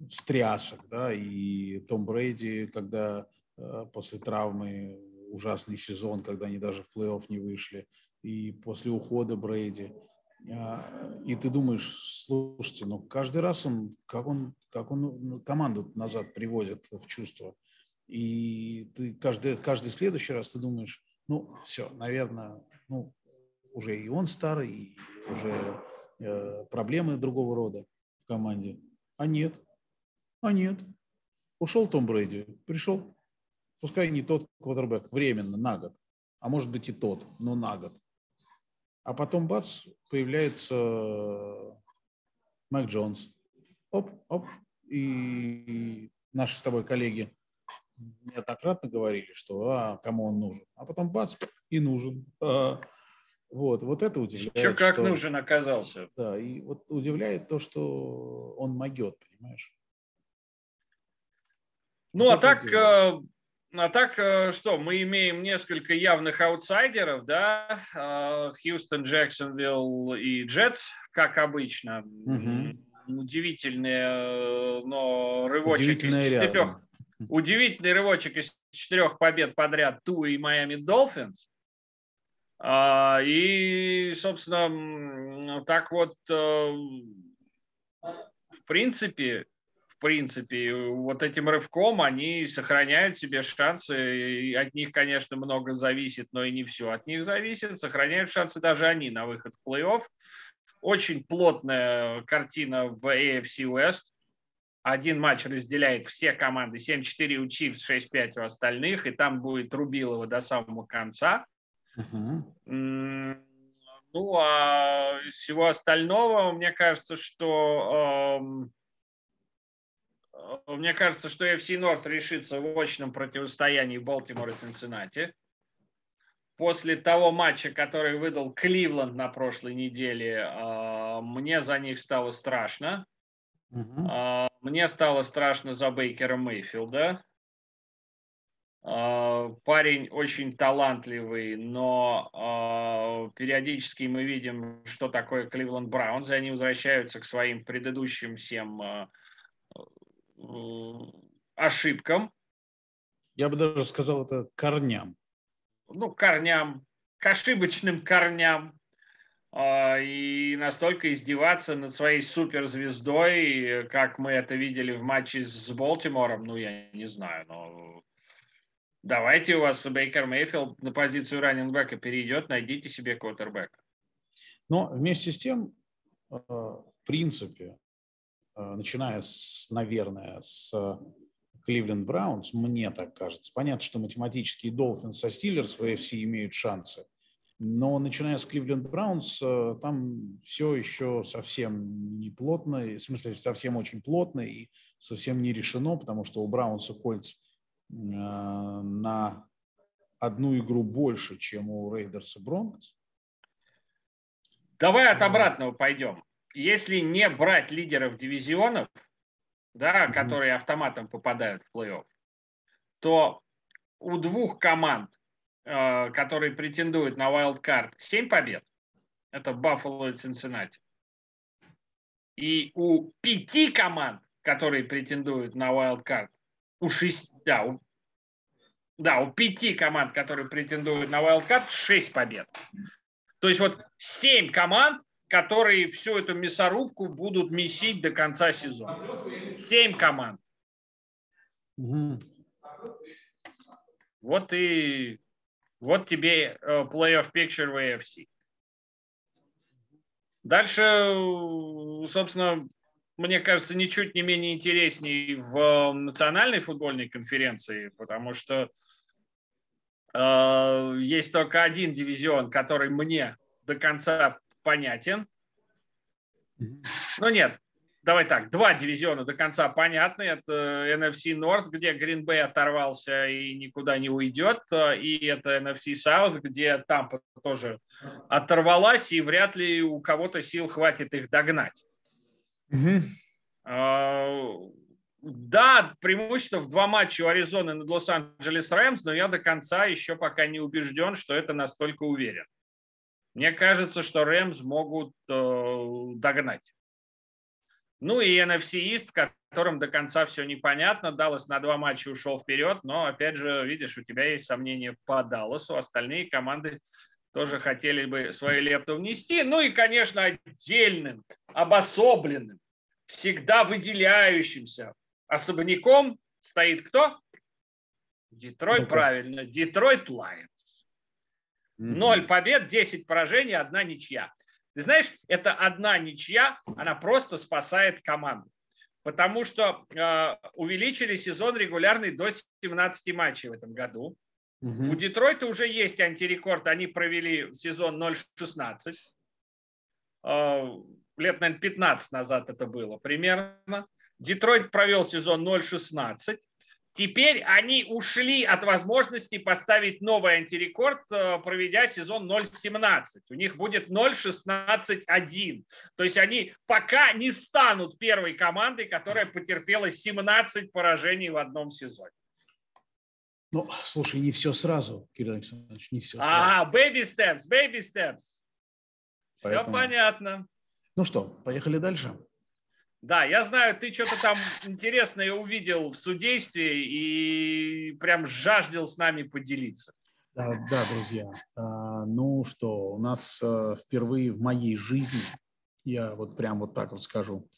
встрясок, да, и Том Брейди, когда э, после травмы ужасный сезон, когда они даже в плей-офф не вышли, и после ухода Брейди, а, и ты думаешь, слушайте, ну каждый раз он, как он, как он ну, команду назад привозит в чувство, и ты каждый, каждый следующий раз ты думаешь, ну все, наверное, ну уже и он старый, и уже э, проблемы другого рода в команде. А нет, а нет. Ушел Том Брейди, пришел, пускай не тот квотербек, временно, на год. А может быть и тот, но на год. А потом бац, появляется Майк Джонс. Оп, оп. И наши с тобой коллеги неоднократно говорили, что а, кому он нужен. А потом бац, и нужен. А, вот, вот это удивляет. Еще как что, нужен оказался. Да, и вот удивляет то, что он могет, понимаешь? Ну, а так, э, а так э, что, мы имеем несколько явных аутсайдеров, да, э, Хьюстон, Джексонвилл и Джетс, как обычно. Угу. Удивительные, но рывочек из четырех. Удивительный рывочек из четырех побед подряд Ту и Майами Долфинс. А, и, собственно, так вот, в принципе, в принципе, вот этим рывком они сохраняют себе шансы. И от них, конечно, много зависит, но и не все от них зависит. Сохраняют шансы даже они на выход в плей-офф. Очень плотная картина в AFC West. Один матч разделяет все команды. 7-4 у Chiefs, 6-5 у остальных. И там будет Рубилова до самого конца. Uh-huh. Ну, а из всего остального, мне кажется, что эм, мне кажется, что FC North решится в очном противостоянии Балтимора и Цинциннати. После того матча, который выдал Кливленд на прошлой неделе, а, мне за них стало страшно. Угу. Мне стало страшно за Бейкера Мейфилда. А, парень очень талантливый, но периодически мы видим, что такое Кливленд Браунс, и они возвращаются к своим предыдущим всем ошибкам. Я бы даже сказал это корням. Ну, корням, к ошибочным корням. А, и настолько издеваться над своей суперзвездой, как мы это видели в матче с Болтимором, ну, я не знаю, но давайте у вас Бейкер Мейфилд на позицию раненбека перейдет, найдите себе квотербека. Но вместе с тем, а, в принципе, Э, начиная с, наверное, с Кливленд Браунс, мне так кажется. Понятно, что математические Долфинс со Стиллерс в AFC имеют шансы, но начиная с Кливленд Браунс, э, там все еще совсем не плотно, в смысле совсем очень плотно и совсем не решено, потому что у Браунса кольц э, на одну игру больше, чем у Рейдерса Бронкс. Давай от обратного пойдем если не брать лидеров дивизионов, да, mm-hmm. которые автоматом попадают в плей-офф, то у двух команд, э, которые претендуют на wildcard, 7 побед. Это Баффало и Цинциннати. И у пяти команд, которые претендуют на wildcard, у шести, да, у, да, у пяти команд, которые претендуют на wildcard, 6 побед. То есть вот 7 команд которые всю эту мясорубку будут месить до конца сезона. Семь команд. Угу. Вот и вот тебе э, playoff picture в AFC. Дальше, собственно, мне кажется, ничуть не менее интересней в национальной футбольной конференции, потому что э, есть только один дивизион, который мне до конца понятен. Ну нет, давай так, два дивизиона до конца понятны. Это NFC North, где Green Bay оторвался и никуда не уйдет. И это NFC South, где Тампа тоже оторвалась, и вряд ли у кого-то сил хватит их догнать. Угу. Да, преимущество в два матча у Аризоны над Лос-Анджелес Рэмс, но я до конца еще пока не убежден, что это настолько уверен. Мне кажется, что Рэмс могут э, догнать. Ну и NFC East, которым до конца все непонятно. Даллас на два матча ушел вперед, но опять же, видишь, у тебя есть сомнения по Далласу. Остальные команды тоже хотели бы свою лепту внести. Ну и, конечно, отдельным, обособленным, всегда выделяющимся особняком стоит кто? Детройт, ну правильно, Детройт Лайонс. Ноль побед, 10 поражений, одна ничья. Ты знаешь, это одна ничья, она просто спасает команду. Потому что э, увеличили сезон регулярный до 17 матчей в этом году. Угу. У Детройта уже есть антирекорд. Они провели сезон 0-16. Э, лет, наверное, 15 назад это было примерно. Детройт провел сезон 0-16. Теперь они ушли от возможности поставить новый антирекорд, э, проведя сезон 0.17. У них будет 0.16.1. То есть они пока не станут первой командой, которая потерпела 17 поражений в одном сезоне. Ну, слушай, не все сразу, Кирилл Александрович, не все сразу. А, baby steps, baby steps. Поэтому... Все понятно. Ну что, поехали дальше. Да, я знаю, ты что-то там интересное увидел в судействе и прям жаждал с нами поделиться. Да, да друзья. А, ну что, у нас а, впервые в моей жизни, я вот прям вот так вот скажу,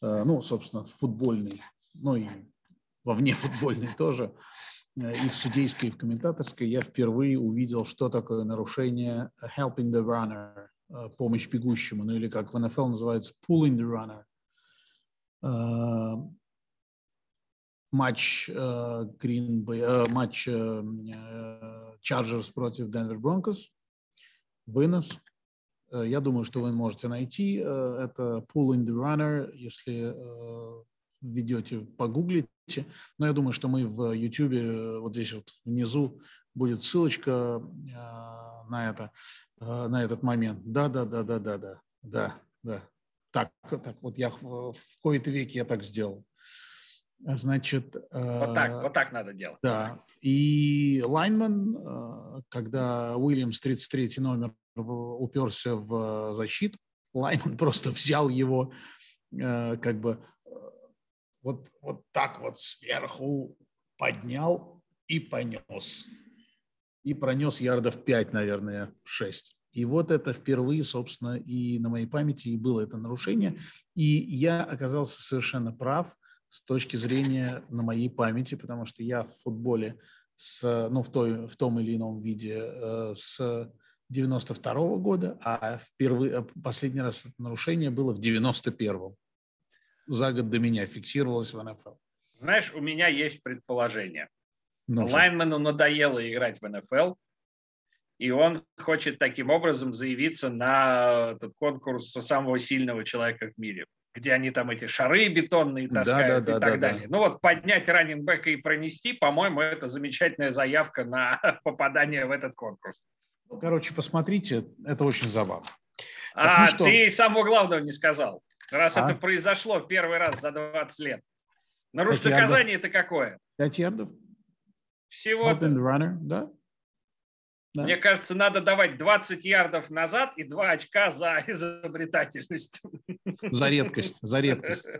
а, ну, собственно, футбольный, ну и во вне футбольный тоже, и в судейской, и в комментаторской, я впервые увидел, что такое нарушение helping the runner, помощь бегущему, ну или как в НФЛ называется pulling the runner. Э, матч Green Bay, э, матч Chargers э, против Denver Broncos, вынос. Я думаю, что вы можете найти. Это Pull in the Runner, если введете, погуглите. Но я думаю, что мы в YouTube, вот здесь вот внизу будет ссылочка на это, на этот момент. Да, да, да, да, да, да, да, да. Так, так вот я в, в кои-то веки я так сделал. Значит, вот так, э, вот так надо делать. Да. И Лайнман, э, когда Уильямс 33 номер уперся в защиту, Лайнман просто взял его э, как бы вот, вот так вот сверху поднял и понес. И пронес ярдов 5, наверное, 6. И вот это впервые, собственно, и на моей памяти и было это нарушение. И я оказался совершенно прав с точки зрения на моей памяти, потому что я в футболе с, ну, в, той, в том или ином виде э, с 92 -го года, а впервые, э, последний раз это нарушение было в 91-м. За год до меня фиксировалось в НФЛ. Знаешь, у меня есть предположение. Ну, Лайнмену надоело играть в НФЛ, и он хочет таким образом заявиться на этот конкурс самого сильного человека в мире, где они там эти шары бетонные таскают да, да, и да, так да, далее. Да. Ну вот поднять раннинбека и пронести, по-моему, это замечательная заявка на попадание в этот конкурс. Ну, короче, посмотрите, это очень забавно. А ну ты самого главного не сказал. Раз а? это произошло первый раз за 20 лет. Нарушение наказание это какое? 5 ярдов. Всего. Runner, да? Да. Мне кажется, надо давать 20 ярдов назад и 2 очка за изобретательность. За редкость, за редкость.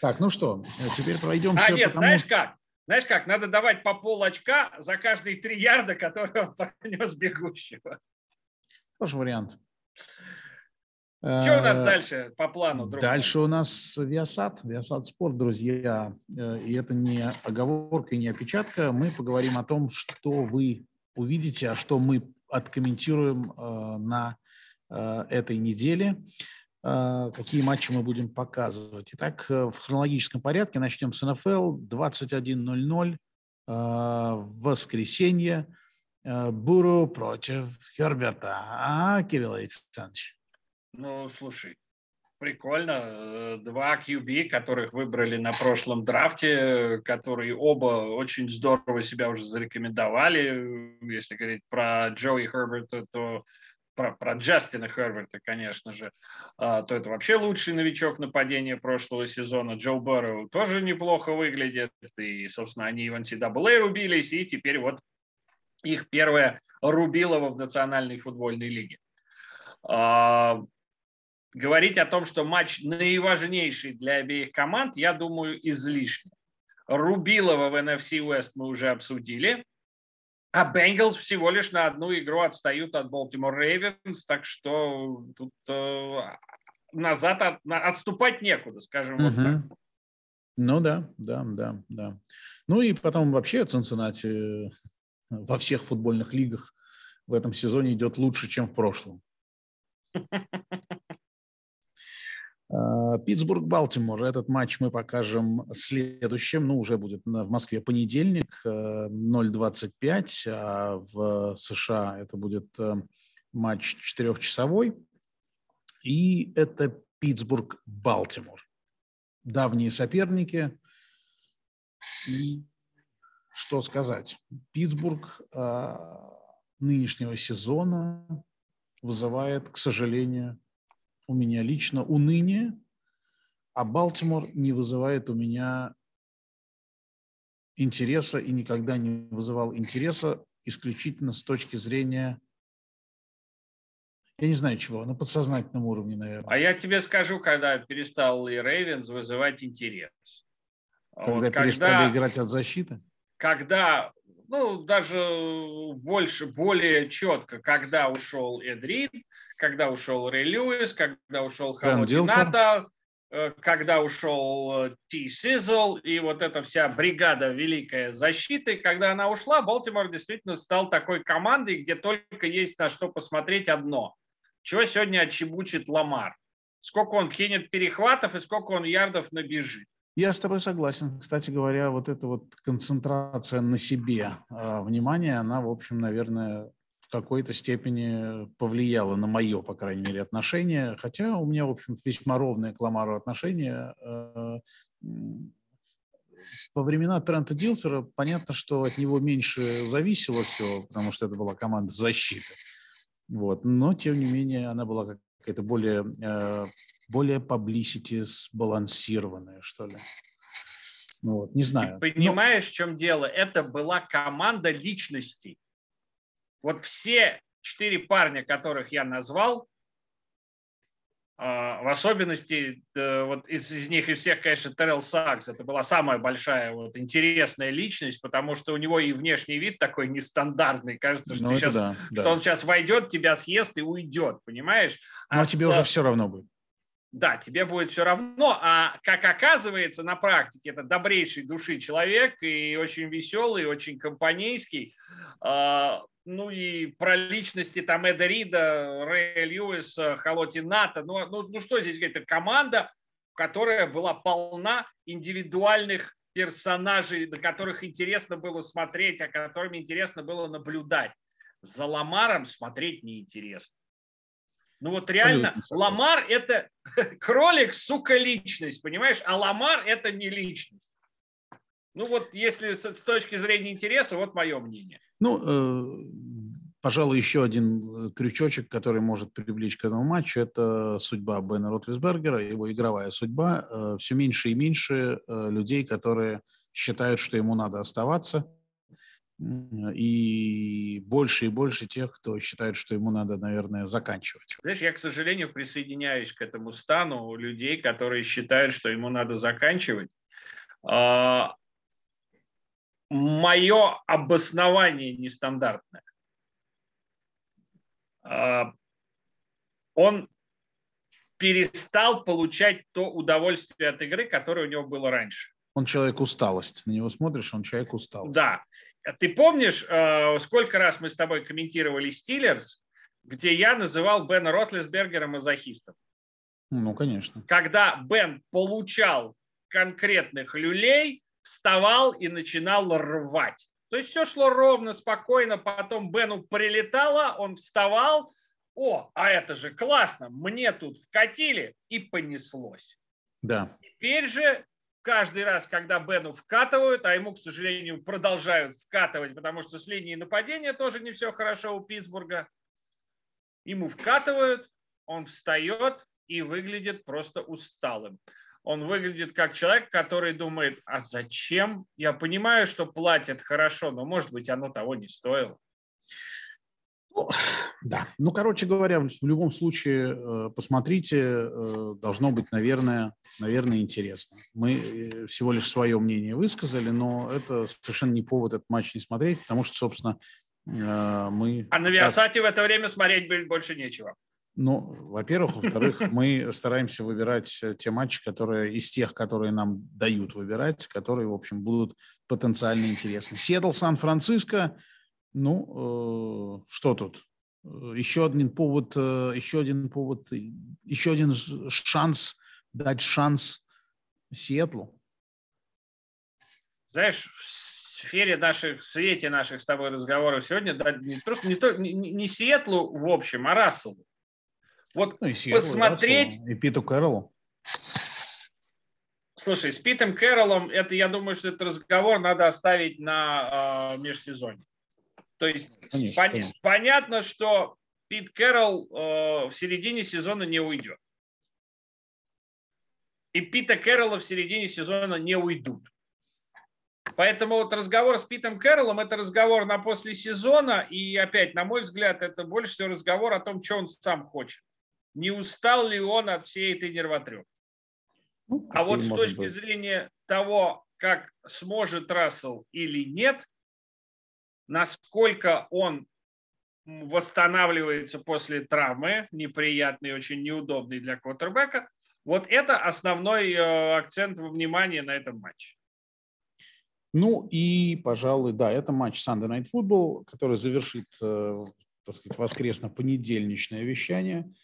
Так, ну что, теперь пройдемся. А нет, потому... знаешь как? Знаешь как, надо давать по пол очка за каждые 3 ярда, которые он пронес бегущего. Тоже вариант. Что у нас э, дальше по плану? Друг дальше у нас Viasat, Viasat Sport, друзья. Э, и это не оговорка и не опечатка. Мы поговорим о том, что вы увидите, а что мы откомментируем э, на этой неделе. Какие матчи мы будем показывать. Итак, в хронологическом порядке начнем с НФЛ. 21.00 в воскресенье. Буру против Херберта. А, Кирилл Александрович? Ну, слушай, прикольно. Э, два QB, которых выбрали на прошлом драфте, которые оба очень здорово себя уже зарекомендовали. Если говорить про Джои Херберта, то про, про Джастина Херберта, конечно же, а, то это вообще лучший новичок нападения прошлого сезона. Джо Барроу тоже неплохо выглядит. И, собственно, они в NCAA рубились, и теперь вот их первое рубилово в Национальной футбольной лиге. Говорить о том, что матч наиважнейший для обеих команд, я думаю, излишне. Рубилова в NFC West мы уже обсудили. А Бенгалс всего лишь на одну игру отстают от Baltimore Ravens, так что тут э, назад от, отступать некуда, скажем uh-huh. вот так. Ну да, да, да, да. Ну и потом вообще Цинциннати во всех футбольных лигах в этом сезоне идет лучше, чем в прошлом. Э, Питтсбург-Балтимор. Этот матч мы покажем следующим. Ну, уже будет в Москве понедельник, 0.25, э, а в США это будет э, матч четырехчасовой. И это Питтсбург-Балтимор. Давние соперники. Что сказать? Питтсбург нынешнего сезона вызывает, к сожалению, у меня лично уныние, а Балтимор не вызывает у меня интереса и никогда не вызывал интереса исключительно с точки зрения, я не знаю чего, на подсознательном уровне, наверное. А я тебе скажу, когда перестал и Рейвенс вызывать интерес. Когда вот, перестали когда, играть от защиты? Когда, ну, даже больше, более четко, когда ушел Эдрид, когда ушел Рэй Льюис, когда ушел Халотината, э, когда ушел э, Ти Сизл и вот эта вся бригада великая защиты, когда она ушла, Балтимор действительно стал такой командой, где только есть на что посмотреть одно. Чего сегодня отчебучит Ламар? Сколько он кинет перехватов и сколько он ярдов набежит. Я с тобой согласен. Кстати говоря, вот эта вот концентрация на себе э, внимания, она, в общем, наверное, какой-то степени повлияло на мое, по крайней мере, отношение. Хотя у меня, в общем, весьма ровное к Ламару отношение. Э, во времена Трента Дилфера понятно, что от него меньше зависело все, потому что это была команда защиты. Вот. Но, тем не менее, она была какая-то более, э, более publicity сбалансированная, что ли. Ну вот, не знаю. Ты понимаешь, Но... в чем дело? Это была команда личностей. Вот все четыре парня, которых я назвал, а, в особенности э, вот из, из них и всех, конечно, Террел Сакс. Это была самая большая вот, интересная личность, потому что у него и внешний вид такой нестандартный. Кажется, что, ну, сейчас, да, что да. он сейчас войдет, тебя съест и уйдет, понимаешь? А Но с... тебе уже все равно будет. Да, тебе будет все равно, а как оказывается на практике, это добрейший души человек и очень веселый, очень компанейский. А, ну и про личности там Эда Рида, Рэя Льюиса, Халоти Ната. Ну, ну, ну что здесь говорить, это команда, которая была полна индивидуальных персонажей, на которых интересно было смотреть, о которыми интересно было наблюдать. За Ламаром смотреть неинтересно. Ну вот реально, Ламар это кролик, сука, личность, понимаешь? А Ламар это не личность. Ну вот если с, с точки зрения интереса, вот мое мнение. Ну, э, пожалуй, еще один э, крючочек, который может привлечь к этому матчу, это судьба Бена Ротлисбергера, его игровая судьба. Э, все меньше и меньше э, людей, которые считают, что ему надо оставаться, и больше и больше тех, кто считает, что ему надо, наверное, заканчивать. Знаешь, я, к сожалению, присоединяюсь к этому стану людей, которые считают, что ему надо заканчивать. А, мое обоснование нестандартное. А, он перестал получать то удовольствие от игры, которое у него было раньше. Он человек усталость. На него смотришь, он человек усталость. Да. Ты помнишь, э, сколько раз мы с тобой комментировали Стиллерс, где я называл Бена Ротлисбергера мазохистом? Ну, конечно. Когда Бен получал конкретных люлей, вставал и начинал рвать. То есть все шло ровно, спокойно, потом Бену прилетало, он вставал, о, а это же классно, мне тут вкатили, и понеслось. Да. Теперь же каждый раз, когда Бену вкатывают, а ему, к сожалению, продолжают вкатывать, потому что с линии нападения тоже не все хорошо у Питтсбурга, ему вкатывают, он встает и выглядит просто усталым он выглядит как человек, который думает, а зачем? Я понимаю, что платят хорошо, но, может быть, оно того не стоило. Ну, да, ну, короче говоря, в любом случае, э, посмотрите, э, должно быть, наверное, наверное, интересно. Мы э, всего лишь свое мнение высказали, но это совершенно не повод этот матч не смотреть, потому что, собственно, мы... А на Виасате в это время смотреть больше нечего. Ну, во-первых. Во-вторых, мы стараемся выбирать те матчи, которые из тех, которые нам дают выбирать, которые, в общем, будут потенциально интересны. Сиэтл, Сан-Франциско, ну, э, что тут? Э, еще один повод, э, еще один повод, еще один шанс дать шанс Сиэтлу. Знаешь, в сфере наших, в свете наших с тобой разговоров сегодня, да, не, просто не, не, не Сиэтлу в общем, а Расселу. Вот ну, и посмотреть... И Питу Кэрроллу. Слушай, с Питом Кэрроллом, это, я думаю, что этот разговор надо оставить на э, межсезонье. То есть конечно, пон- конечно. понятно, что Пит Кэрролл э, в середине сезона не уйдет. И Пита Кэрролла в середине сезона не уйдут. Поэтому вот разговор с Питом Кэрроллом – это разговор на после сезона, и опять, на мой взгляд, это больше всего разговор о том, что он сам хочет не устал ли он от всей этой нервотрепки. Ну, а вот с точки быть. зрения того, как сможет Рассел или нет, насколько он восстанавливается после травмы, неприятный, очень неудобный для квотербека, вот это основной э, акцент внимания на этом матче. Ну и, пожалуй, да, это матч Sunday Night Football, который завершит, э, так сказать, воскресно-понедельничное вещание –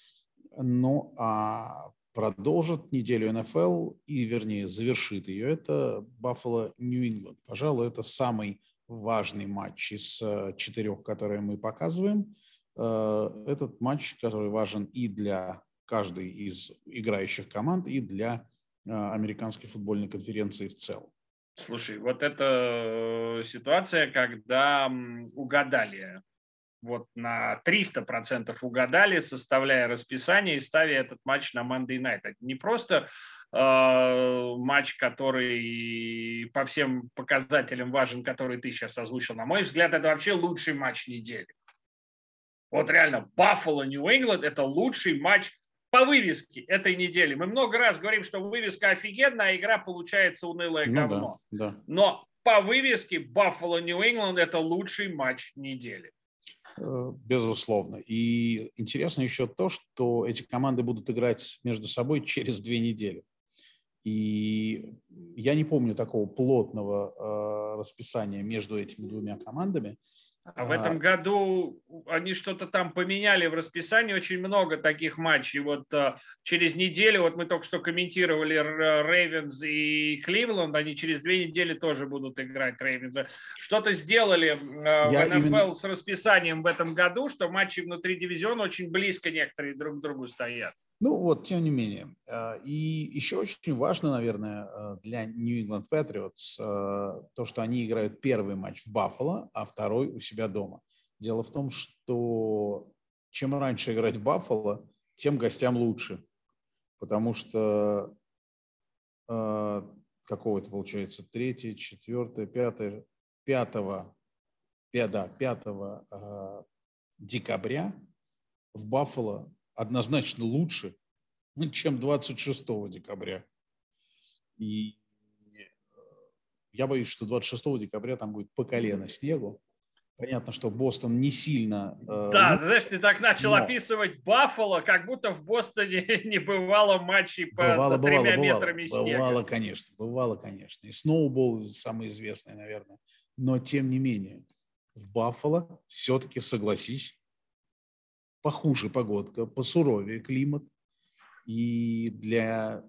ну, а продолжит неделю НФЛ и, вернее, завершит ее, это Баффало Нью-Ингланд. Пожалуй, это самый важный матч из э, четырех, которые мы показываем. Э, этот матч, который важен и для каждой из играющих команд, и для э, американской футбольной конференции в целом. Слушай, вот эта ситуация, когда угадали вот на 300% угадали, составляя расписание и ставя этот матч на Monday Night. Это не просто э, матч, который по всем показателям важен, который ты сейчас озвучил. На мой взгляд, это вообще лучший матч недели. Вот реально, Баффало, Нью-Ингланд – это лучший матч по вывеске этой недели. Мы много раз говорим, что вывеска офигенная, а игра получается унылое ну, говно. Да, да. Но по вывеске Баффало, Нью-Ингланд – это лучший матч недели. Э, безусловно. И интересно еще то, что эти команды будут играть между собой через две недели. И я не помню такого плотного э, расписания между этими двумя командами. А в этом году они что-то там поменяли в расписании, очень много таких матчей. Вот uh, через неделю, вот мы только что комментировали Рейвенс и Кливленд, они через две недели тоже будут играть Рейвенс. Что-то сделали uh, в НФЛ именно... с расписанием в этом году, что матчи внутри дивизиона очень близко некоторые друг к другу стоят. Ну вот, тем не менее. Э, и еще очень важно, наверное, э, для New England Patriots э, то, что они играют первый матч в Баффало, а второй у себя дома. Дело в том, что чем раньше играть в Баффало, тем гостям лучше. Потому что какого это получается? Третье, четвертое, пятое, пятого, да, пятого декабря в Баффало однозначно лучше, чем 26 декабря. И э, я боюсь, что 26 декабря там будет по колено снегу. Понятно, что Бостон не сильно... Э, да, ну, знаешь, ты так начал но... описывать Баффало, как будто в Бостоне не бывало матчей по бывало, тремя бывало, метрами бывало, снега. Бывало, конечно, бывало, конечно. И сноубол самый известный, наверное. Но, тем не менее, в Баффало все-таки, согласись, похуже погодка, посуровее климат. И для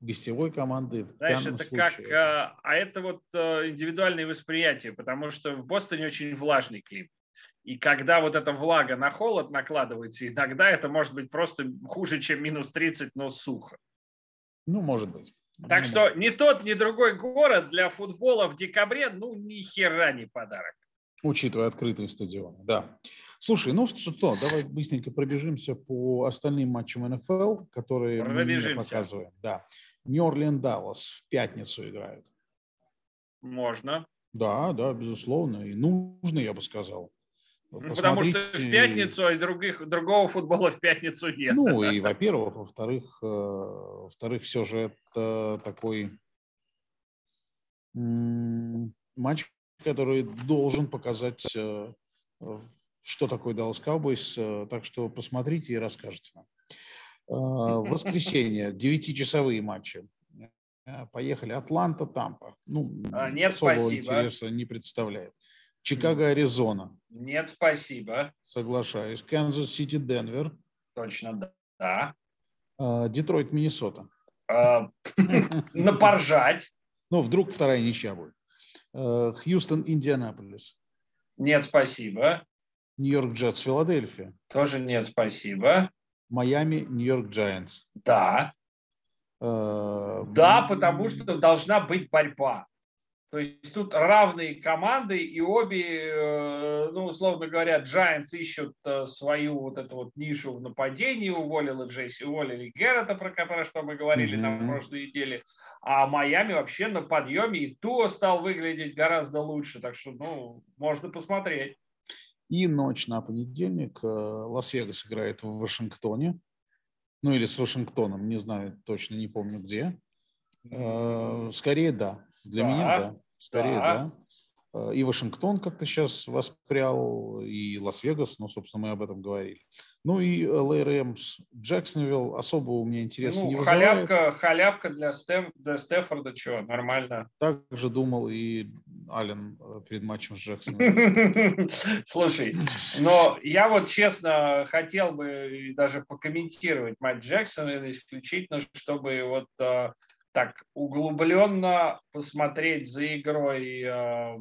гостевой команды. Знаешь, это случае. как, а, а это вот э, индивидуальное восприятие, потому что в Бостоне очень влажный климат. И когда вот эта влага на холод накладывается, иногда это может быть просто хуже, чем минус 30, но сухо. Ну, может быть. Так ну, что ни тот, ни другой город для футбола в декабре, ну, ни хера не подарок. Учитывая открытые стадионы, да. Слушай, ну что, давай быстренько пробежимся по остальным матчам НФЛ, которые мы показываем. Да. Нью-Орлеан Даллас в пятницу играет. Можно. Да, да, безусловно. И нужно, я бы сказал. Ну, потому что в пятницу, а других, другого футбола в пятницу нет. Ну и, во-первых, во-вторых, э, во-вторых, все же это такой матч, который должен показать, э, что такое Dallas Cowboys. Э, так что посмотрите и расскажете нам. Воскресенье, девятичасовые матчи. Поехали. Атланта, Тампа. Ну, а, Нет, спасибо. интереса не представляет. Чикаго, Аризона. Нет, спасибо. Соглашаюсь. Канзас Сити, Денвер. Точно, да. Детройт, Миннесота. А, напоржать. Ну, вдруг вторая ничья будет. А, Хьюстон, Индианаполис. Нет, спасибо. Нью-Йорк Джетс, Филадельфия. Тоже нет, спасибо. Майами, Нью-Йорк Джайантс. Да. Да, потому что должна быть борьба. То есть тут равные команды, и обе, э, ну, условно говоря, Giants ищут э, свою вот эту вот нишу в нападении, уволили Джейси, уволили Геррета, про, про что мы говорили mm-hmm. на прошлой неделе, а Майами вообще на подъеме, и Туа стал выглядеть гораздо лучше, так что, ну, можно посмотреть. И ночь на понедельник э, Лас-Вегас играет в Вашингтоне, ну или с Вашингтоном, не знаю, точно не помню где. Скорее да. Для да. меня, да. Скорее, да. да. Э, и Вашингтон как-то сейчас воспрял, и Лас-Вегас, ну, собственно, мы об этом говорили. Ну и LA Rams, Джексонвилл особо у меня интереса ну, не халявка, вызывает. Халявка для, Стеф, для Стефорда, чего, нормально. Так же думал и Аллен э, перед матчем с Джексоном. Слушай, но я вот честно хотел бы даже покомментировать матч Джексона исключительно, чтобы вот э, так углубленно посмотреть за игрой э,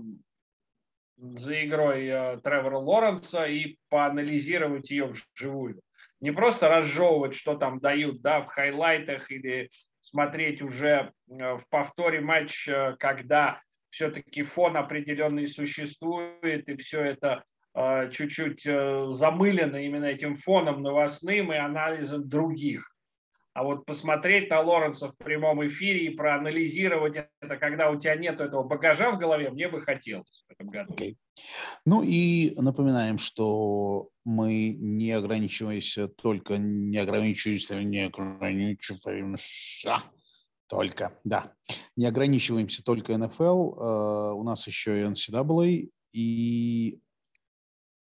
за игрой э, Тревора Лоренса и поанализировать ее вживую. Не просто разжевывать, что там дают да, в хайлайтах или смотреть уже э, в повторе матч, когда все-таки фон определенный существует, и все это чуть-чуть замылено именно этим фоном новостным и анализом других. А вот посмотреть на Лоренса в прямом эфире и проанализировать это, когда у тебя нет этого багажа в голове, мне бы хотелось в этом году. Okay. Ну и напоминаем, что мы не ограничиваемся только, не ограничиваемся, не ограничиваемся только, да, не ограничиваемся только НФЛ, э, у нас еще и NCAA, и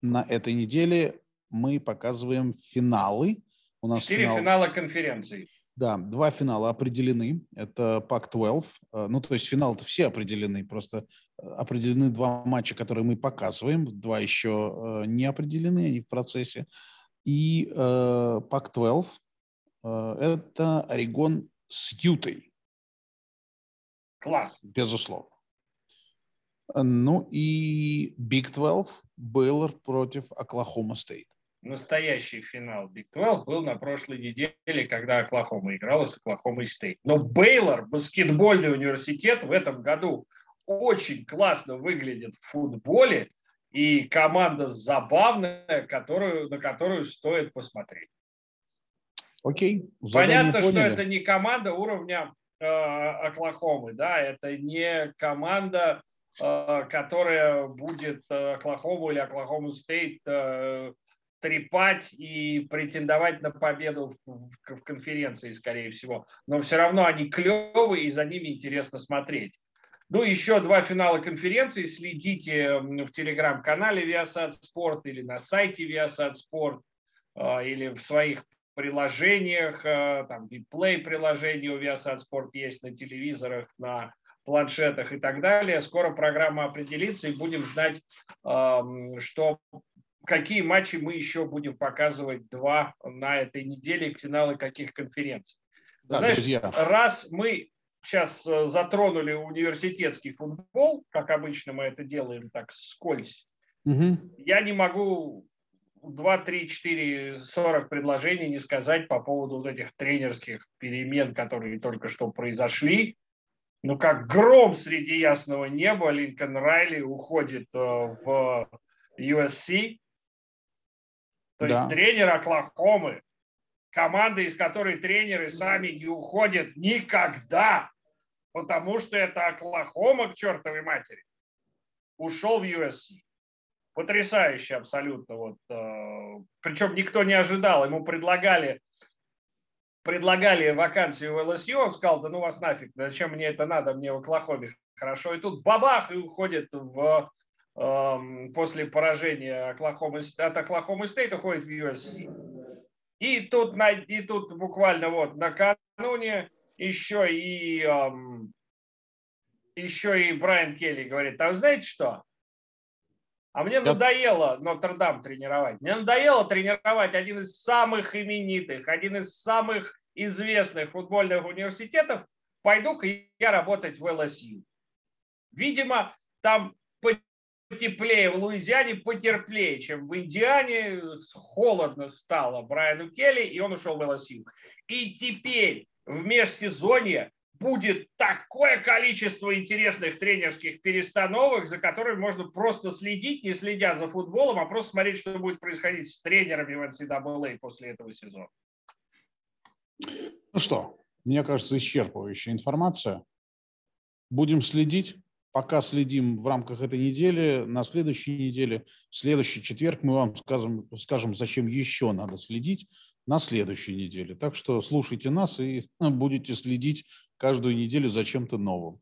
на этой неделе мы показываем финалы у нас Четыре финал... финала конференции. Да, два финала определены. Это Пак-12. Э, ну, то есть финал-то все определены. Просто э, определены два матча, которые мы показываем. Два еще э, не определены, они в процессе. И э, Пак-12 э, – это Орегон с Ютой. Класс. Безусловно. Ну и Big 12 – Бейлор против Оклахома Стейт настоящий финал Big 12 был на прошлой неделе, когда Оклахома играла с Оклахомой Стейт. Но Бейлор, баскетбольный университет, в этом году очень классно выглядит в футболе, и команда забавная, которую, на которую стоит посмотреть. Окей. Понятно, поняли. что это не команда уровня э, Оклахомы, да, это не команда, э, которая будет э, Оклахому или Оклахому Стейт э, трепать и претендовать на победу в, конференции, скорее всего. Но все равно они клевые, и за ними интересно смотреть. Ну, еще два финала конференции. Следите в телеграм-канале Viasat Sport или на сайте Viasat Sport а, или в своих приложениях. А, там BitPlay приложение у Viasat Sport есть на телевизорах, на планшетах и так далее. Скоро программа определится и будем знать, что какие матчи мы еще будем показывать два на этой неделе, финалы каких конференций. Да, Знаешь, друзья. раз мы сейчас э, затронули университетский футбол, как обычно мы это делаем так скользь, угу. я не могу 2, 3, 4, 40 предложений не сказать по поводу вот этих тренерских перемен, которые только что произошли. Ну, как гром среди ясного неба, Линкольн Райли уходит э, в USC. То да. есть тренер Оклахомы, команда, из которой тренеры сами не уходят никогда, потому что это Оклахома к чертовой матери, ушел в USC. Потрясающе абсолютно. Вот, э, причем никто не ожидал. Ему предлагали, предлагали вакансию в ЛСЮ. Он сказал, да ну вас нафиг, зачем мне это надо, мне в Оклахоме хорошо. И тут бабах, и уходит в, после поражения Оклахомы, от Оклахомы Стейт, уходит в USC. И тут, и тут буквально вот накануне еще и, эм, еще и Брайан Келли говорит, а вы знаете что? А мне надоело Нотр-Дам тренировать. Мне надоело тренировать один из самых именитых, один из самых известных футбольных университетов. Пойду-ка я работать в ЛСЮ. Видимо, там потеплее в Луизиане, потерплее, чем в Индиане. Холодно стало Брайану Келли, и он ушел в ЛСЮ. И теперь в межсезонье будет такое количество интересных тренерских перестановок, за которыми можно просто следить, не следя за футболом, а просто смотреть, что будет происходить с тренерами в NCAA после этого сезона. Ну что, мне кажется, исчерпывающая информация. Будем следить. Пока следим в рамках этой недели. На следующей неделе, в следующий четверг мы вам скажем, скажем, зачем еще надо следить на следующей неделе. Так что слушайте нас и будете следить каждую неделю за чем-то новым.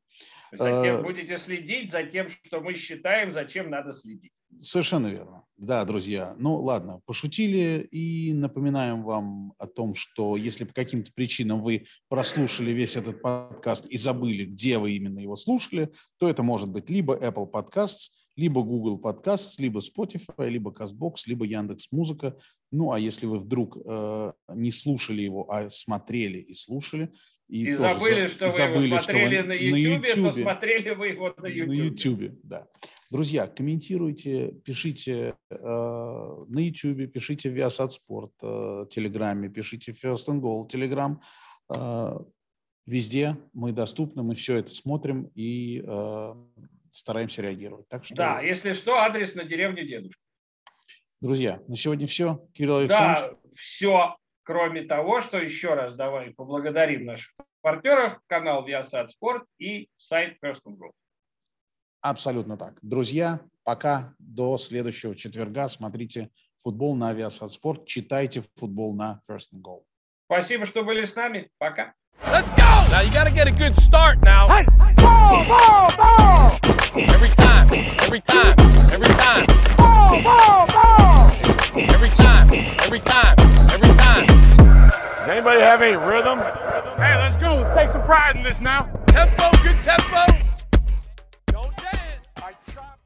Затем э, будете следить за тем, что мы считаем, зачем надо следить. Совершенно верно. Да, друзья. Ну, ладно, пошутили и напоминаем вам о том, что если по каким-то причинам вы прослушали весь этот подкаст и забыли, где вы именно его слушали, то это может быть либо Apple Podcasts, либо Google Podcasts, либо Spotify, либо CastBox, либо Яндекс Музыка. Ну, а если вы вдруг э, не слушали его, а смотрели и слушали, и, и забыли, что вы забыли, его смотрели что вы на YouTube, на YouTube, то смотрели вы его на YouTube. На YouTube, да. Друзья, комментируйте, пишите э, на YouTube, пишите в Viasat Sport э, Телеграме, пишите в First and Goal Телеграм. Э, везде мы доступны, мы все это смотрим и э, стараемся реагировать. Так что... Да, если что, адрес на деревню дедушки. Друзья, на сегодня все. Кирилл Александрович. Да, все. Кроме того, что еще раз давай поблагодарим наших партнеров, канал Viasat Sport и сайт First Group. Абсолютно так. Друзья, пока до следующего четверга смотрите футбол на Viasat Sport, читайте футбол на First and Goal. Спасибо, что были с нами. Пока. Let's go! Now you got to get a good start now. Hey, ball, ball, ball! Every time, every time, every time. Ball, ball, ball! Every time, every time, every time. Does anybody have any rhythm? Hey, let's go. Let's take some pride in this now. Tempo, good tempo.